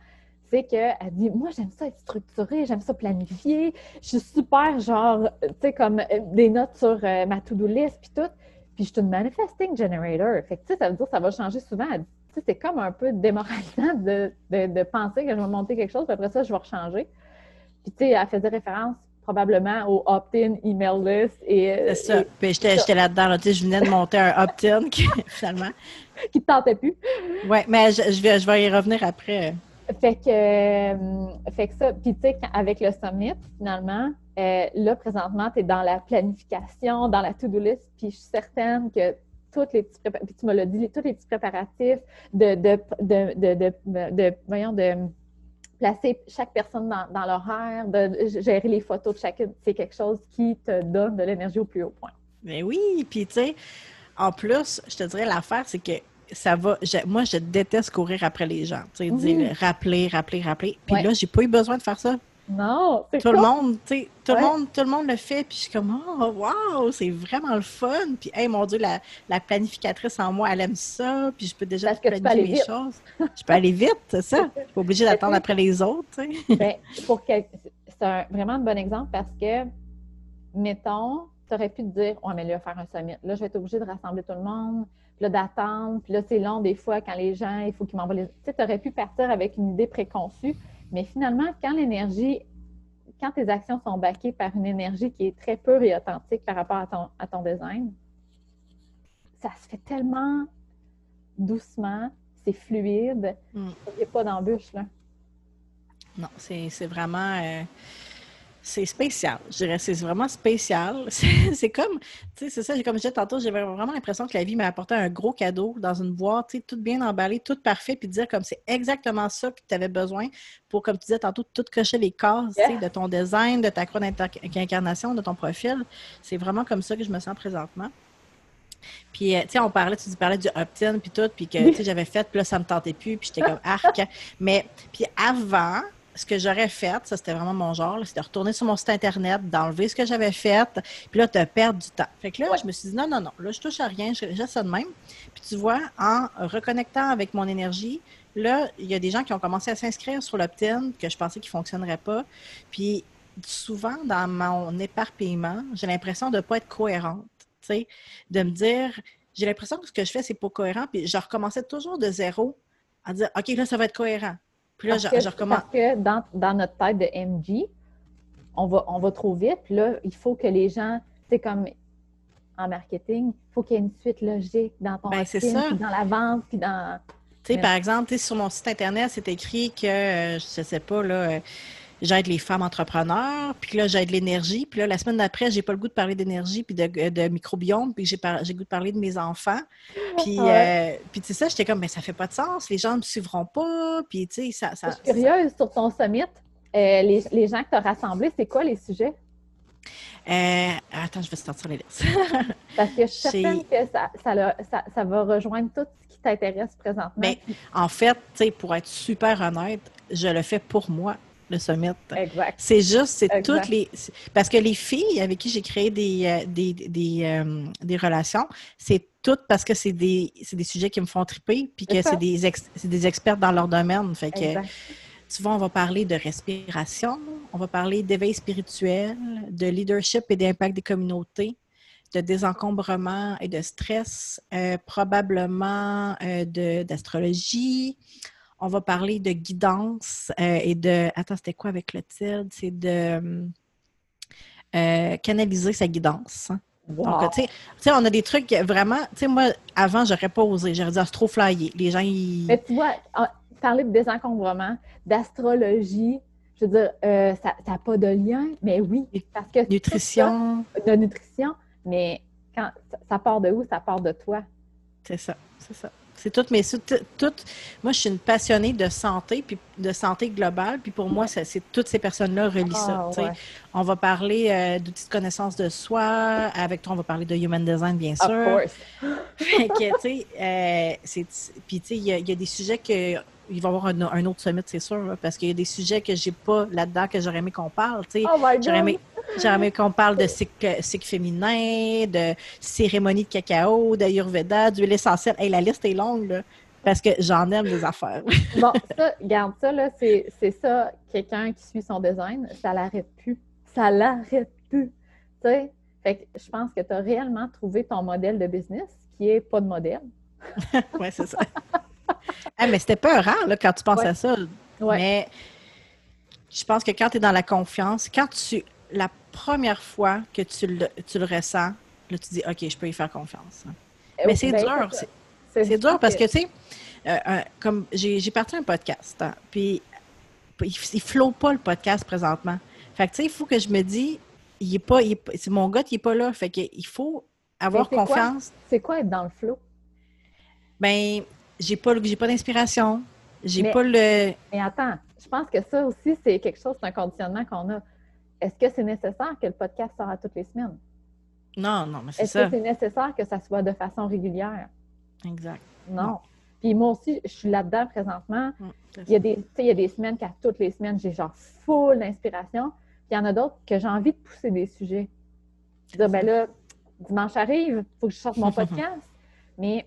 C'est qu'elle dit, moi, j'aime ça être structuré, j'aime ça planifier, je suis super, genre, tu sais, comme euh, des notes sur euh, ma to-do list, puis tout. Puis je suis une manifesting generator. Fait que, tu sais, ça veut dire que ça va changer souvent. c'est comme un peu démoralisant de, de, penser que je vais monter quelque chose, puis après ça, je vais rechanger. Puis, tu sais, elle faisait référence probablement au opt-in email list. Et, c'est ça. Puis j'étais, là-dedans. je venais de monter un opt-in <laughs> finalement. qui ne tentait plus. Oui, mais je, vais, je vais y revenir après. Fait que, euh, fait que ça, puis tu sais, avec le summit, finalement, euh, là, présentement, tu es dans la planification, dans la to-do list, puis je suis certaine que toutes les petits puis tu me l'as dit, tous les petits préparatifs de, de, de, de, de voyons, de placer chaque personne dans, l'horaire, de gérer les photos de chacune, c'est quelque chose qui te donne de l'énergie au plus haut point. Mais oui, puis tu sais, en plus, je te dirais, l'affaire, c'est que ça va. moi, je déteste courir après les gens. Tu sais, dire rappeler, rappeler, rappeler. Puis là, j'ai pas eu besoin de faire ça. Non, c'est Tout le monde, tu sais, tout, le monde, tout le monde le fait, puis je suis comme, oh, wow, c'est vraiment le fun. Puis, hey, mon Dieu, la, la, planificatrice en moi, elle aime ça, puis je peux déjà planifier mes choses. je peux aller vite, c'est ça. Je suis pas obligée d'attendre après les autres, tu sais. Ben, c'est vraiment un bon exemple parce que, mettons, tu aurais pu te dire, ouais, mais là, faire un summit. Là, je vais être obligée de rassembler tout le monde, puis là, d'attendre, puis là, c'est long des fois quand les gens, il faut qu'ils m'envoient les. Tu sais, tu aurais pu partir avec une idée préconçue. Mais finalement, quand l'énergie, quand tes actions sont baquées par une énergie qui est très pure et authentique par rapport à ton, à ton design, ça se fait tellement doucement, c'est fluide, mm. il n'y a pas d'embûche là. Non, c'est vraiment. Euh, c'est spécial. Je dirais, c'est vraiment spécial. <laughs> C'est comme, tu sais, c'est ça, comme je disais tantôt, j'avais vraiment l'impression que la vie m'a apporté un gros cadeau dans une boîte, tu sais, tout bien emballé, tout parfait, puis dire comme c'est exactement ça que tu avais besoin pour, comme tu disais tantôt, tout cocher les cases, tu sais, de ton design, de ta croix d'incarnation, de ton profil. C'est vraiment comme ça que je me sens présentement. Puis, euh, tu sais, on parlait, tu parlais du opt-in, puis tout, puis que, tu sais, j'avais fait, puis là, ça me tentait plus, puis j'étais comme <laughs> arc. Mais, puis avant, ce que j'aurais fait, ça c'était vraiment mon genre, c'était de retourner sur mon site internet, d'enlever ce que j'avais fait, puis là, te perdre du temps. Fait que là, je me suis dit, non, non, non, là, je touche à rien, j'ai ça de même. Puis tu vois, en reconnectant avec mon énergie, là, il y a des gens qui ont commencé à s'inscrire sur l'opt-in que je pensais qu'ils ne fonctionneraient pas. Puis souvent, dans mon éparpillement, j'ai l'impression de ne pas être cohérente, tu sais, de me dire, j'ai l'impression que ce que je fais, c'est pas cohérent. Puis je recommençais toujours de zéro à dire OK, là, ça va être cohérent. Puis là, Parce je, que- je recommence. Parce que dans, dans notre tête de MG, on va, on va trop vite. Puis là, il faut que les gens, c'est comme en marketing, il faut qu'il y ait une suite logique dans ton Ben, ça. puis dans la vente, puis dans. Tu sais, par exemple, sur mon site Internet, c'est écrit que, euh, je sais pas, là, euh, j'aide les femmes entrepreneurs, puis là, j'aide l'énergie. Puis là, la semaine d'après, j'ai pas le goût de parler d'énergie puis de, de microbiome, puis j'ai par- j'ai le goût de parler de mes enfants. Puis, Ouais. euh, puis tu sais, ça, j'étais comme, mais ça fait pas de sens, les gens ne me suivront pas, puis tu sais, ça... ça, Je suis curieuse sur ton summit. euh, les, les gens que tu as rassemblés, c'est quoi les sujets? Euh, attends, je vais sortir les listes. <laughs> Parce que je suis certaine que ça, ça, le- ça- ça va rejoindre tout ce qui t'intéresse présentement. Ben, en fait, tu sais, pour être super honnête, je le fais pour moi, le summit. exact. C'est juste, c'est toutes les. Parce que les filles avec qui j'ai créé des, euh, des, des, euh, des relations, c'est toutes parce que c'est des, des sujets qui me font triper, puis que C'est des, ex- des experts dans leur domaine. Fait que, exact. tu vois, on va parler de respiration, on va parler d'éveil spirituel, de leadership et d'impact des communautés, de désencombrement et de stress, euh, probablement euh, de- d'astrologie. On va parler de guidance euh, et de. Attends, c'était quoi avec le titre? C'est de euh, canaliser sa guidance. hein. Wow. Donc, tu sais- on a des trucs vraiment. Tu sais, moi, avant, j'aurais pas osé. J'aurais dit, ah, c'est trop flyé. Les gens, ils. Mais tu vois, parler de désencombrement, d'astrologie, je veux dire, euh, ça n'a pas de lien, mais oui, parce que Nutrition. ça, de nutrition, mais quand ça part de où? Ça part de toi. C'est ça, c'est ça. C'est tout, mais tout, Moi, je suis une passionnée de santé, puis de santé globale, puis pour moi, c'est toutes ces personnes-là relient ça. Ah, ouais. On va parler euh, d'outils de connaissance de soi. Avec toi, on va parler de human design, bien Of sûr. course. <laughs> Fait que, tu sais, euh, puis tu sais, il y, a- il y a des sujets que il va y avoir un, un autre summit, c'est sûr, là, parce qu'il y a des sujets que j'ai pas là-dedans que j'aurais aimé qu'on parle. Oh my God! J'aurais aimé, qu'on parle de <laughs> cycle, cycle féminin, de cérémonie de cacao, d'ayurveda, d'huile essentielle. Hey, la liste est longue, là, parce que j'en aime des affaires. <laughs> Bon, ça, garde ça, là, c'est ça, quelqu'un qui suit son design, ça l'arrête plus. Ça l'arrête plus. Fait que je pense que tu as réellement trouvé ton modèle de business qui est pas de modèle. <laughs> oui, c'est ça. <laughs> Ah, mais c'était pas rare là, quand tu penses Ouais. à ça. Ouais. Mais je pense que quand tu es dans la confiance, quand tu. La première fois que tu le, tu le ressens, là, tu dis OK, je peux y faire confiance. hein. Mais c'est Ben, dur. c'est- dur parce que, tu sais, euh, euh, comme j'ai parti un podcast, hein, puis il ne flotte pas le podcast présentement. Fait que, tu sais, il faut que je me dise, il est pas, il est pas- c'est mon gars qui n'est pas là. Fait que il faut avoir confiance. C'est quoi être dans le flow? Ben, j'ai pas, j'ai pas d'inspiration. J'ai pas le. Mais attends, je pense que ça aussi, c'est quelque chose, c'est un conditionnement qu'on a. Est-ce que c'est nécessaire que le podcast sorte à toutes les semaines? Non, non, mais c'est Est-ce que c'est nécessaire que ça soit de façon régulière? Exact. Non. Non. Puis moi aussi, je suis là-dedans présentement. Mm, Il y a des, il y a des semaines qu'à toutes les semaines, j'ai genre full d'inspiration. Puis il y en a d'autres que j'ai envie de pousser des sujets. Dire, ben là, dimanche arrive, il faut que je sorte mon <laughs> podcast. Mais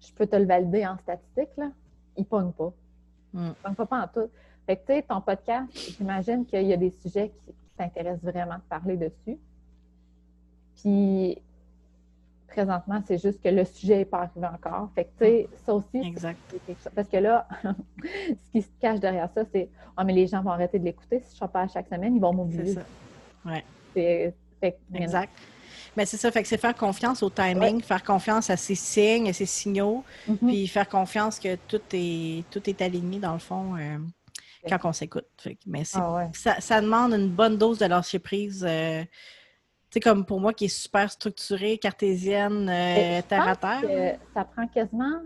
je peux te le valider en statistique, là. Il pogne pas. Mm. Il pogne pas, pas en tout. Fait que, tu sais, ton podcast, j'imagine qu'il y a des sujets qui, t'intéressent vraiment de parler dessus. Puis, présentement, c'est juste que le sujet n'est pas arrivé encore. Fait que, tu sais, ça aussi, Exact. c'est quelque chose- Parce que là, <laughs> ce qui se cache derrière ça, c'est Ah, mais les gens vont arrêter de l'écouter. Si je ne pas à chaque semaine, ils vont C'est m'oublier. ça. C'est- fait que- mais Exact. Mais c'est ça, fait que c'est faire confiance au timing, faire confiance à ses signes, à ses signaux. Mhm. puis faire confiance que tout est tout est aligné dans le fond euh, quand on s'écoute. Mais Ah ouais. ça, ça demande une bonne dose de lâcher prise. euh, tu sais, comme pour moi qui est super structurée, cartésienne, euh, terre à terre. ça prend quasiment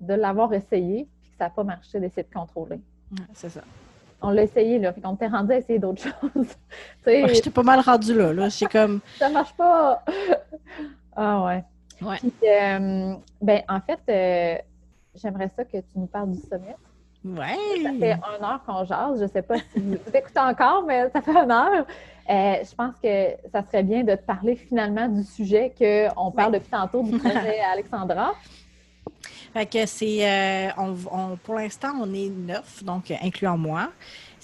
de l'avoir essayé puis que ça n'a pas marché d'essayer de contrôler. Ouais, c'est ça. On l'a essayé, là. Fait qu'on t'est rendu à essayer d'autres <laughs> choses. Ouais, J'étais pas mal rendue là. là. J'étais comme. <laughs> ça marche pas. <laughs> ah ouais. Ouais. Puis, euh, ben, en fait, euh, j'aimerais ça que tu nous parles du sommet. Ça fait Ouais! une heure qu'on jase. Je ne sais pas si vous écoutez encore, mais ça fait une heure. Euh, je pense que ça serait bien de te parler finalement du sujet qu'on parle depuis tantôt du projet Alexandra. Fait que c'est. euh, on, on- pour l'instant, on est neuf, donc euh, incluant moi.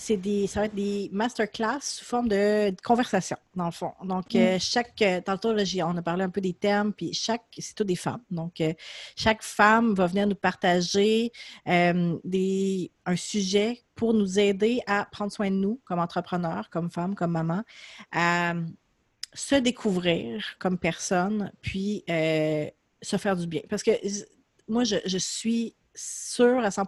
c'est des, ça va être des masterclass sous forme de, conversation, dans le fond. Donc, mm. euh, chaque, euh, tantôt, là, on a parlé un peu des thèmes, puis chaque, c'est tout des femmes. Donc, euh, chaque femme va venir nous partager des, un sujet pour nous aider à prendre soin de nous comme entrepreneurs, comme femmes, comme maman, à se découvrir comme personne, puis se faire du bien. Parce que moi, je, je suis sûre à 100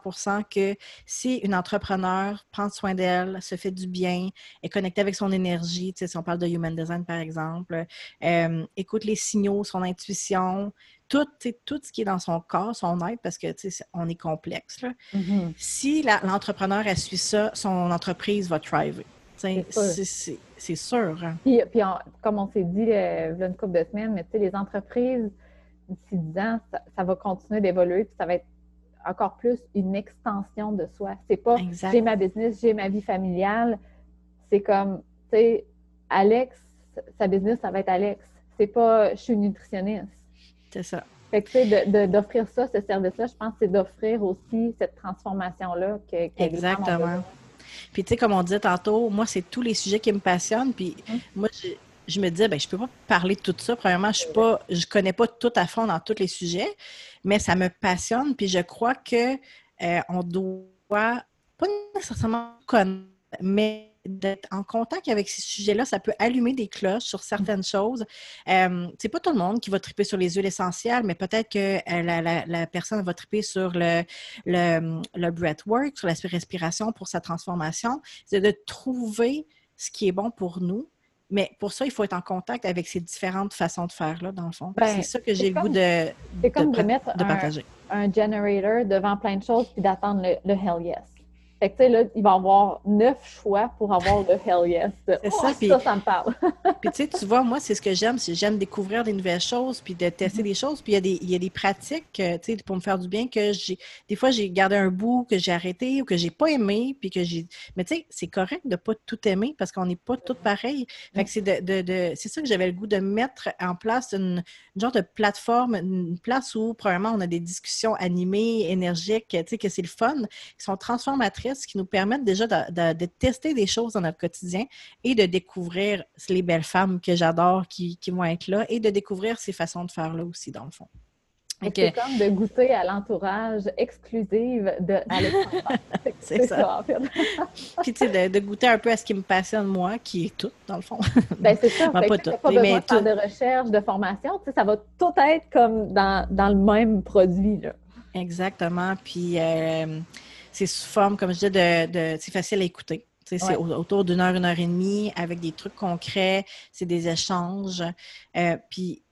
que si une entrepreneur prend soin d'elle, se fait du bien, est connectée avec son énergie, si on parle de human design par exemple, euh, écoute les signaux, son intuition, tout, tout ce qui est dans son corps, son être, parce que on est complexe. Mm-hmm. Si l'entrepreneur a suit ça, son entreprise va thriver. C'est sûr. Hein. Puis, comme on s'est dit euh, il y a une couple de semaines, mais les entreprises, d'ici 10 ans, ça, ça va continuer d'évoluer, puis ça va être encore plus une extension de soi. C'est pas j'ai ma business, j'ai ma vie familiale. C'est comme, tu sais, Alex, sa business, ça va être Alex. C'est pas je suis nutritionniste. C'est ça. Fait que, tu sais, d'offrir ça, ce service-là, je pense que c'est d'offrir aussi cette transformation-là que, que Exactement. Puis, tu sais, comme on disait tantôt, moi, c'est tous les sujets qui me passionnent. Puis, hum. moi, je me disais, ben, je ne peux pas parler de tout ça. Premièrement, je ne connais pas tout à fond dans tous les sujets, mais ça me passionne. Puis je crois qu'on euh, doit pas nécessairement connaître, mais d'être en contact avec ces sujets-là, ça peut allumer des cloches sur certaines choses. Euh, c'est pas tout le monde qui va triper sur les huiles essentielles, mais peut-être que euh, la, personne va triper sur le, le, le breathwork, sur la respiration pour sa transformation. C'est de trouver ce qui est bon pour nous, mais pour ça, il faut être en contact avec ces différentes façons de faire, là, dans le fond. Ben, c'est ça que j'ai le goût de, C'est comme de, mettre un, generator devant plein de choses puis d'attendre le, hell yes. Fait que, tu sais, là, il va avoir neuf choix pour avoir le hell yes. C'est oh, ça, ça, ça me parle. <laughs> puis, tu sais, tu vois, moi, c'est ce que j'aime. c'est J'aime découvrir des nouvelles choses puis de tester des choses. Puis, il y, a des, il y a des pratiques, euh, tu sais, pour me faire du bien que j'ai. Des fois, j'ai gardé un bout que j'ai arrêté ou que j'ai pas aimé. Puis que j'ai. Mais, tu sais, c'est correct de pas tout aimer parce qu'on n'est pas toutes pareilles. Fait que c'est de, de, c'est ça que j'avais le goût de mettre en place une, genre de plateforme, une place où, premièrement, on a des discussions animées, énergiques, tu sais, que c'est le fun, qui sont transformatrices qui nous permettent déjà de, tester des choses dans notre quotidien et de découvrir les belles femmes que j'adore qui, vont être là et de découvrir ces façons de faire là aussi, dans le fond. C'est comme de goûter à l'entourage exclusif de <laughs> C'est ça. en fait. <laughs> Puis, tu sais, de, goûter un peu à ce qui me passionne, moi, qui est tout, dans le fond. <laughs> ben, c'est ça. pas tout. Pas besoin de faire de recherche, de formation. Tu sais, ça va tout être comme dans, dans le même produit, là. Exactement. Puis, euh, c'est sous forme, comme je disais, de, c'est facile à écouter. C'est autour d'une heure, une heure et demie, avec des trucs concrets, c'est des échanges. Euh, puis,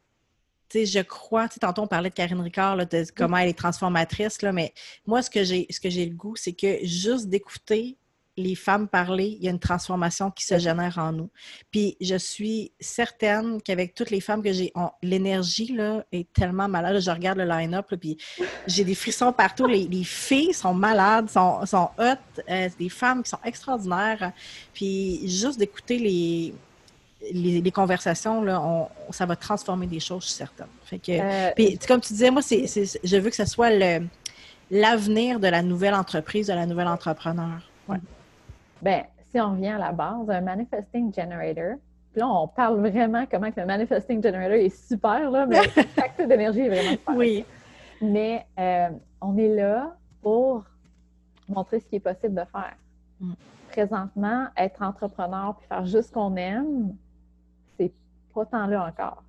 tu sais, je crois, tu tantôt on parlait de Karine Ricard, de comment elle est transformatrice, là, mais moi, ce que j'ai ce que j'ai le goût, c'est que juste d'écouter les femmes parler, il y a une transformation qui se génère en nous. Puis je suis certaine qu'avec toutes les femmes que j'ai, l'énergie là est tellement malade. je regarde le line-up, puis j'ai des frissons partout. Les, filles sont malades, sont, sont hot, euh, des femmes qui sont extraordinaires. Puis juste d'écouter les, les, conversations, là, ça va transformer des choses, je suis certaine. Fait que, euh, puis, comme tu disais, moi, c'est, je veux que ce soit l'avenir de la nouvelle entreprise, de la nouvelle entrepreneur. Ouais. Bien, si on revient à la base, un manifesting generator, puis là, on parle vraiment comment que le manifesting generator est super, là, mais <laughs> d'énergie est vraiment super. Oui. Mais euh, on est là pour montrer ce qui est possible de faire. Mm. Présentement, être entrepreneur puis faire juste ce qu'on aime, c'est pas tant là encore.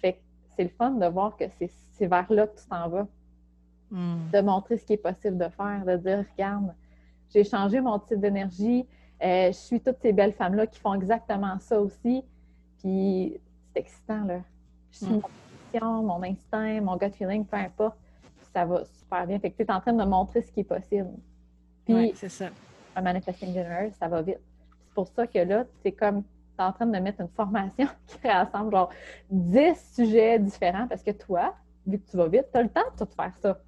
Fait que c'est le fun de voir que c'est vers là que tu t'en vas. Mm. De montrer ce qui est possible de faire, de dire, regarde, j'ai changé mon type d'énergie. Euh, je suis toutes ces belles femmes-là qui font exactement ça aussi. Puis c'est excitant, là. Je suis mm. mon intuition, mon instinct, mon gut feeling, peu importe. ça va super bien. Fait que tu es en train de montrer ce qui est possible. Puis, c'est ça. Un manifesting general, ça va vite. C'est pour ça que là, c'est comme tu es en train de mettre une formation <laughs> qui rassemble genre 10 sujets différents parce que toi, vu que tu vas vite, tu as le temps de tout faire ça.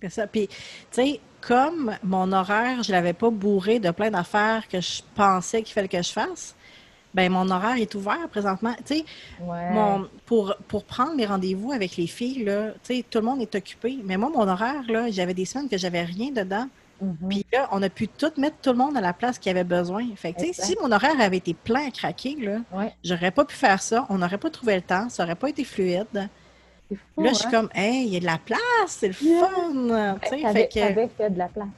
C'est ça. Puis, tu sais, comme mon horaire, je ne l'avais pas bourré de plein d'affaires que je pensais qu'il fallait que je fasse, ben mon horaire est ouvert présentement. Tu sais, pour, pour prendre mes rendez-vous avec les filles, là, tu sais, tout le monde est occupé. Mais moi, mon horaire, là, j'avais des semaines que j'avais rien dedans. Mm-hmm. Puis là, on a pu tout mettre tout le monde à la place qui avait besoin. Fait que, si mon horaire avait été plein à craquer, là, j'aurais pas pu faire ça. On n'aurait pas trouvé le temps. Ça n'aurait pas été fluide. Là, je suis hein? comme, hey, il y a de la place, c'est le fun. Tu avais, fait... fait de la place.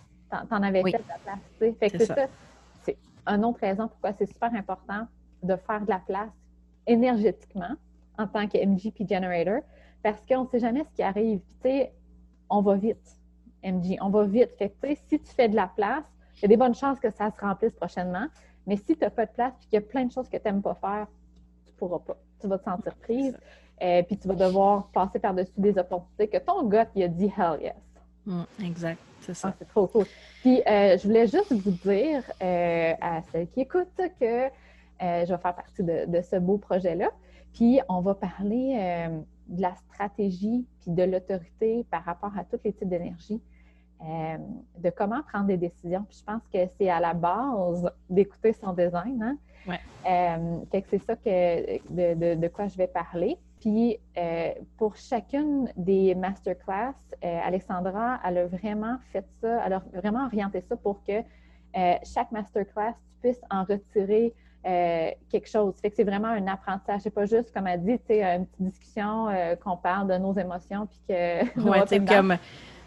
T'en avais fait de la place. Fait que c'est ça. C'est une autre raison pourquoi c'est super important de faire de la place énergétiquement en tant que MG puis Generator parce qu'on ne sait jamais ce qui arrive. tu sais, on va vite, MG, on va vite. Fait que, si tu fais de la place, il y a des bonnes chances que ça se remplisse prochainement. Mais si tu n'as pas de place et qu'il y a plein de choses que tu n'aimes pas faire, tu ne pourras pas. Tu vas te sentir prise. Euh, puis tu vas devoir passer par-dessus des opportunités que ton gars il a dit hell yes. Mm, exact, c'est ça. Ah, c'est trop cool. Puis euh, je voulais juste vous dire euh, à celles qui écoutent que je vais faire partie de, de ce beau projet-là. Puis on va parler de la stratégie puis de l'autorité par rapport à tous les types d'énergie, euh, de comment prendre des décisions. Puis je pense que c'est à la base d'écouter son design. Hein? Ouais. Euh, que c'est ça que, de, de, quoi je vais parler. Puis euh, pour chacune des masterclass, Alexandra, elle a vraiment fait ça, elle a vraiment orienté ça pour que chaque masterclass, tu puisses en retirer euh, quelque chose. Fait que c'est vraiment un apprentissage. C'est pas juste, comme elle dit, une petite discussion euh, qu'on parle de nos émotions puis que. <laughs> Oui, tu comme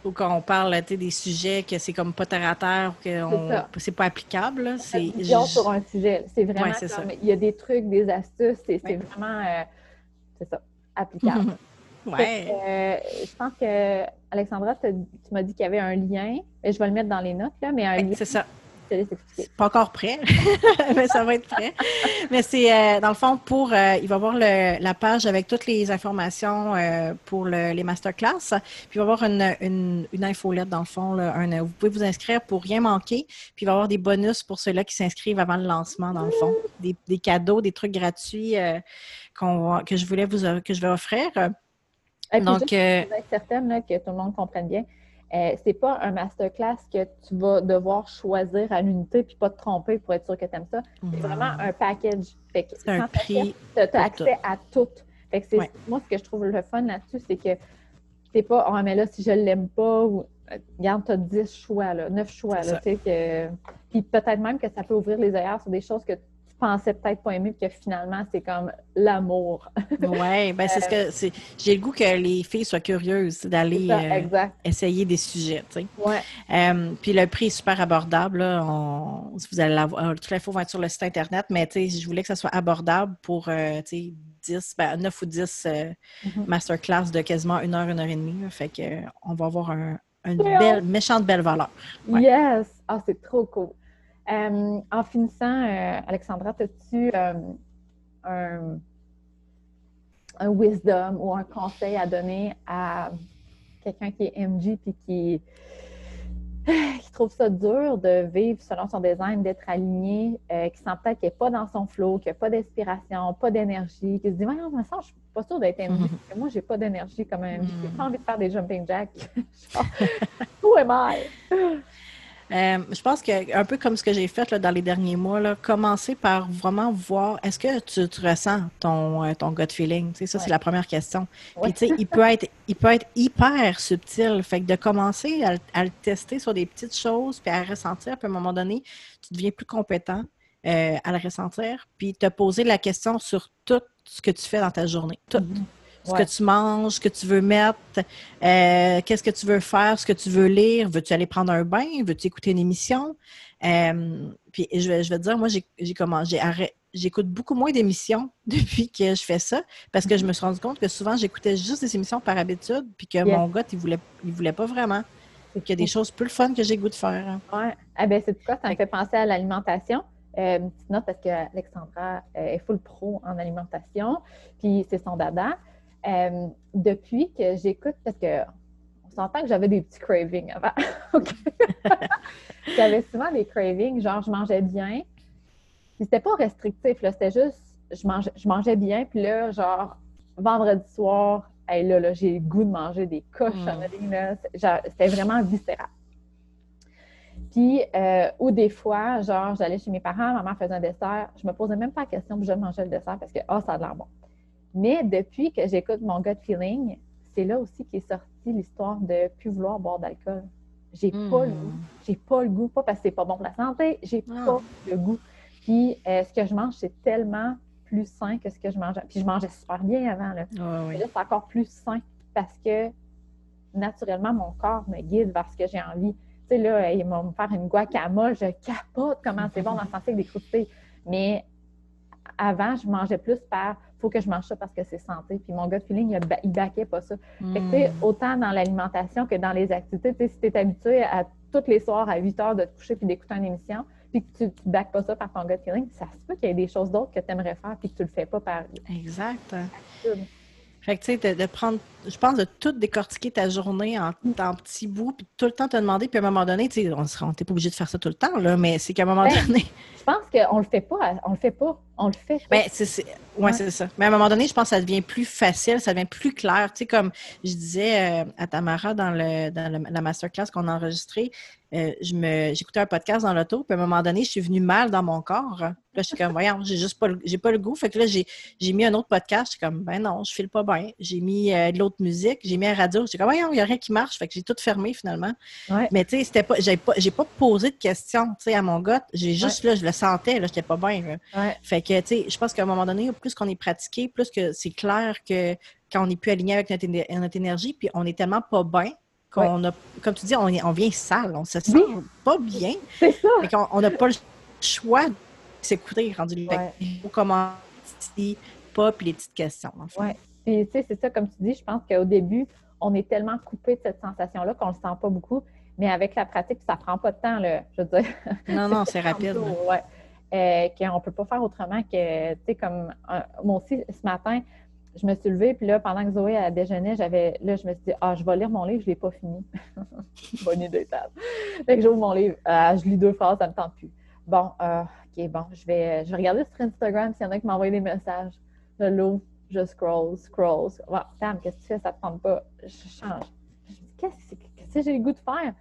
ou qu'on parle des sujets que c'est comme pas terre à terre, que c'est pas applicable. C'est sur un sujet. C'est vraiment comme, il y a des trucs, des astuces, c'est vraiment euh, c'est ça, applicable. <laughs> ouais. je pense que Alexandra, tu m'as dit qu'il y avait un lien, je vais le mettre dans les notes, là, mais un lien. C'est ça. Pas encore prêt, <laughs> mais ça va être prêt. mais c'est, euh, dans le fond, pour, euh, il va y avoir la page avec toutes les informations euh, pour les masterclass. Puis il va y avoir une, une, une infolette, dans le fond. vous pouvez vous inscrire pour rien manquer. Puis il va y avoir des bonus pour ceux-là qui s'inscrivent avant le lancement, dans le fond. Des, cadeaux, des trucs gratuits que je voulais vous que je vais offrir. Donc, je être certaine que tout le monde comprenne bien. Euh, c'est pas un masterclass que tu vas devoir choisir à l'unité puis pas te tromper pour être sûr que tu aimes ça. C'est vraiment un package. c'est un prix. Tu as, accès à tout. Moi, ce que je trouve le fun là-dessus, c'est que c'est pas oh, mais là, si je l'aime pas, ou regarde, tu as 10 choix, là, 9 choix. Là, que... Puis peut-être même que ça peut ouvrir les œillères sur des choses que pensais peut-être pas aimer, que finalement, c'est comme l'amour. oui, ben c'est ce que c'est. J'ai le goût que les filles soient curieuses d'aller euh, essayer des sujets. Tu sais. ouais. Euh, puis le prix est super abordable. Là. vous allez l'avoir. Euh, Toute l'info va être sur le site Internet, mais tu sais, je voulais que ça soit abordable pour tu sais, 10, ben, 9 ou 10 mm-hmm. masterclass de quasiment une heure, une heure et demie. Fait que on va avoir un, une belle, méchante belle valeur. Yes! Ah, c'est trop cool. Euh, en finissant, euh, Alexandra, as-tu euh, un, un, wisdom ou un conseil à donner à quelqu'un qui est MG et qui, <sighs> qui trouve ça dur de vivre selon son design, d'être aligné, qui sent peut-être qu'il n'est pas dans son flow, qu'il n'a pas d'inspiration, pas d'énergie, qui se dit, mais ça, je suis pas sûre d'être MG, <laughs> parce que moi, j'ai pas d'énergie comme un MG, j'ai pas envie de faire des jumping jacks. <laughs> Who <laughs> am I? Euh, je pense que un peu comme ce que j'ai fait là, dans les derniers mois, là, commencer par vraiment voir est-ce que tu, ressens ton, euh, ton gut feeling? ça, c'est la première question. Puis, tu sais, il peut être il peut être hyper subtil. Fait que de commencer à, le tester sur des petites choses, puis à ressentir, puis à un moment donné, tu deviens plus compétent euh, à le ressentir, puis te poser la question sur tout ce que tu fais dans ta journée. Tout. Mm-hmm ce que tu manges, ce que tu veux mettre, euh, qu'est-ce que tu veux faire, ce que tu veux lire. Veux-tu aller prendre un bain? Veux-tu écouter une émission? Euh, puis je vais, je vais te dire, moi, j'ai j'écoute beaucoup moins d'émissions <laughs> depuis que je fais ça parce que je me suis rendu compte que souvent, j'écoutais juste des émissions par habitude puis que mon gars, il voulait, il voulait pas vraiment. Qu'il y a des choses plus fun que j'ai goût de faire. Oui. Eh bien, c'est quoi? Ça me fait penser à l'alimentation. Euh, petite note parce qu'Alexandra est full pro en alimentation, puis c'est son dada. Euh, depuis que j'écoute, parce que on s'entend que j'avais des petits cravings avant. <laughs> <laughs> j'avais souvent des cravings, genre je mangeais bien. Puis c'était pas restrictif, là, c'était juste je mangeais, je mangeais bien, puis là, genre vendredi soir, hey, là, là j'ai le goût de manger des cochonneries. Mm. C'était vraiment viscéral. Puis, euh, ou des fois, genre, j'allais chez mes parents, maman faisait un dessert, je me posais même pas la question, puis je mangeais le dessert parce que, oh, ça a l'air bon. Mais depuis que j'écoute mon gut feeling, c'est là aussi qu'est sortie l'histoire de plus vouloir boire d'alcool. j'ai pas le goût. J'ai pas le goût, pas parce que c'est pas bon pour la santé, j'ai Ah. pas le goût. Puis euh, ce que je mange, c'est tellement plus sain que ce que je mangeais. Puis je mangeais super bien avant. Là. Ouais. là, c'est encore plus sain parce que naturellement, mon corps me guide vers ce que j'ai envie. Tu sais, là, ils vont me faire une guacamole, je capote comment c'est bon dans le sens avec des croustilles. Mais avant, je mangeais plus par faut que je mange ça parce que c'est santé. Puis mon gut feeling, il, ba- il baquait pas ça. Fait que, tu sais, Hmm. autant dans l'alimentation que dans les activités, si tu es habitué à tous les soirs à 8 heures de te coucher puis d'écouter une émission, puis que tu ne baques pas ça par ton gut feeling, ça se peut qu'il y ait des choses d'autres que tu aimerais faire puis que tu le fais pas par Exact. Fait que, tu sais, de, de prendre, je pense, de tout décortiquer ta journée en, en petits bouts, puis tout le temps te demander, puis à un moment donné, tu sais, on t'es pas obligé de faire ça tout le temps, là, mais c'est qu'à un moment Ben, donné, <laughs> Je pense qu'on le fait pas, on le fait pas, on le fait. ben, c'est, Ouais. c'est ça. Mais à un moment donné, je pense que ça devient plus facile, ça devient plus clair. Tu sais, comme je disais euh, à Tamara dans, le, dans le- la masterclass qu'on a enregistrée, euh, j'écoutais un podcast dans l'auto, puis à un moment donné, je suis venue mal dans mon corps. Là, je suis comme, voyons, j'ai juste pas le, j'ai pas le goût. Fait que là, j'ai, j'ai mis un autre podcast. Je suis comme, ben non, je file pas bien. J'ai mis euh, de l'autre musique, j'ai mis la radio. J'étais comme, voyons, il n'y a rien qui marche. Fait que j'ai tout fermé finalement. Ouais. Mais tu sais, c'était pas, j'ai pas, j'ai pas posé de questions, tu sais, à mon gars. J'ai juste, là, je le sentais, là, j'étais pas bien. Ouais. Fait que, tu sais, je pense qu'à un moment donné, plus qu'on est pratiqué, plus que c'est clair que quand on n'est plus aligné avec notre, notre énergie, puis on est tellement pas bien qu'on a, comme tu dis, on, on vient sale, on se sent Oui. pas bien. C'est ça. Fait on n'a pas le choix de s'écouter rendu. Ouais. Il faut commencer pas, puis les petites questions. en fait. Ouais. Puis, tu sais, c'est ça, comme tu dis, je pense qu'au début, on est tellement coupé de cette sensation-là qu'on ne le sent pas beaucoup. Mais avec la pratique, ça prend pas de temps, là. Je veux dire. Non, non, <laughs> c'est rapide. tantôt, Ouais. Euh, qu'on ne peut pas faire autrement que, tu sais, comme euh, moi aussi, ce matin, je me suis levée, puis là, pendant que Zoé a déjeuné, j'avais, là, je me suis dit, ah, je vais lire mon livre, je ne l'ai pas fini. <laughs> Bonne idée, Tad. Fait que j'ouvre mon livre, Ah, je lis deux phrases, ça ne me tente plus. Bon, euh, OK, bon, je vais, je regarder sur Instagram s'il y en a qui m'envoient des messages. Je l'ouvre, je scroll, scroll. Tam, qu'est-ce que tu fais? Ça ne te tente pas? Je change. Je me dis, qu'est-ce que, que j'ai le goût de faire?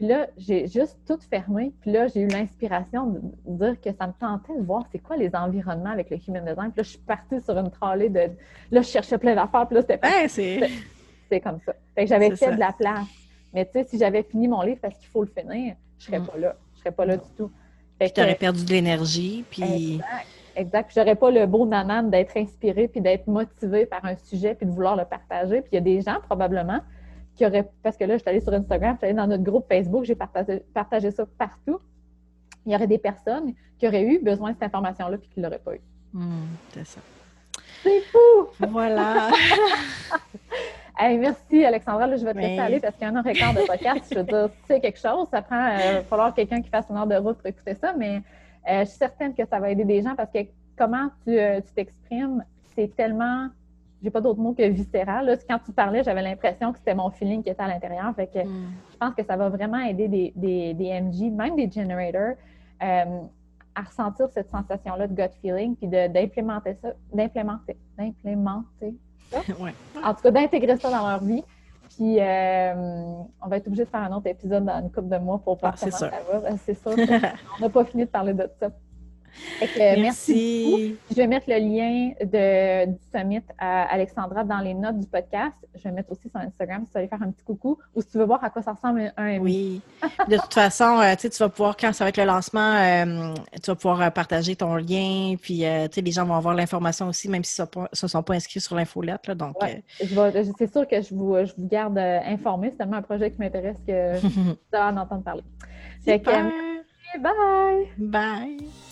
Puis là, j'ai juste tout fermé. Puis là, j'ai eu l'inspiration de dire que ça me tentait de voir c'est quoi les environnements avec le human design. Puis là, je suis partie sur une tralée de. Là, je cherchais plein d'affaires. Puis là, c'était Ouais, c'est. c'est comme ça. Fait que j'avais fait ça. de la place. Mais tu sais, si j'avais fini mon livre parce qu'il faut le finir, je serais Mm. pas là. Je serais pas là du tout. Fait Puis t'aurais perdu de l'énergie, puis. Exact. Exact. J'aurais pas le beau nanan d'être inspiré puis d'être motivé par un sujet puis de vouloir le partager. Puis il y a des gens probablement qui parce que là, je suis allée sur Instagram, je suis allée dans notre groupe Facebook, j'ai partagé, partagé ça partout. Il y aurait des personnes qui auraient eu besoin de cette information-là puis qui ne l'auraient pas eu. Hmm, c'est ça. C'est fou! Voilà. <laughs> Hey, merci, Alexandra. Là, je vais te laisser aller parce qu'il y a un heure et quart de podcast. Je veux dire, c'est quelque chose. Ça prend, euh, il va falloir quelqu'un qui fasse une heure de route pour écouter ça, mais euh, je suis certaine que ça va aider des gens parce que comment tu euh, tu t'exprimes, c'est tellement, j'ai pas d'autre mot que viscéral. Là, quand tu parlais, j'avais l'impression que c'était mon feeling qui était à l'intérieur. Fait que Hmm. je pense que ça va vraiment aider des, des, des MG, même des generators, euh, à ressentir cette sensation-là de gut feeling, puis d'implémenter ça, d'implémenter, d'implémenter <laughs> Ouais. en tout cas, d'intégrer ça dans leur vie. Puis, euh, on va être obligé de faire un autre épisode dans une couple de mois pour voir Ah, comment ça va. Ben, C'est sûr. <laughs> on n'a pas fini de parler de ça. Que, euh, merci. Je vais mettre le lien de, du summit à Alexandra dans les notes du podcast. Je vais mettre aussi son Instagram si tu veux aller faire un petit coucou ou si tu veux voir à quoi ça ressemble un MV. Oui. De toute façon, euh, tu vas pouvoir, quand ça va être le lancement, euh, tu vas pouvoir partager ton lien. Puis, euh, tu sais, les gens vont avoir l'information aussi, même s'ils ne se sont pas inscrits sur l'infolette. Ouais. Je vais- je- C'est sûr que je vous, je vous garde informés. C'est tellement un projet qui m'intéresse que <laughs> vous allez en entendre parler. Que, super. euh, bye! Bye.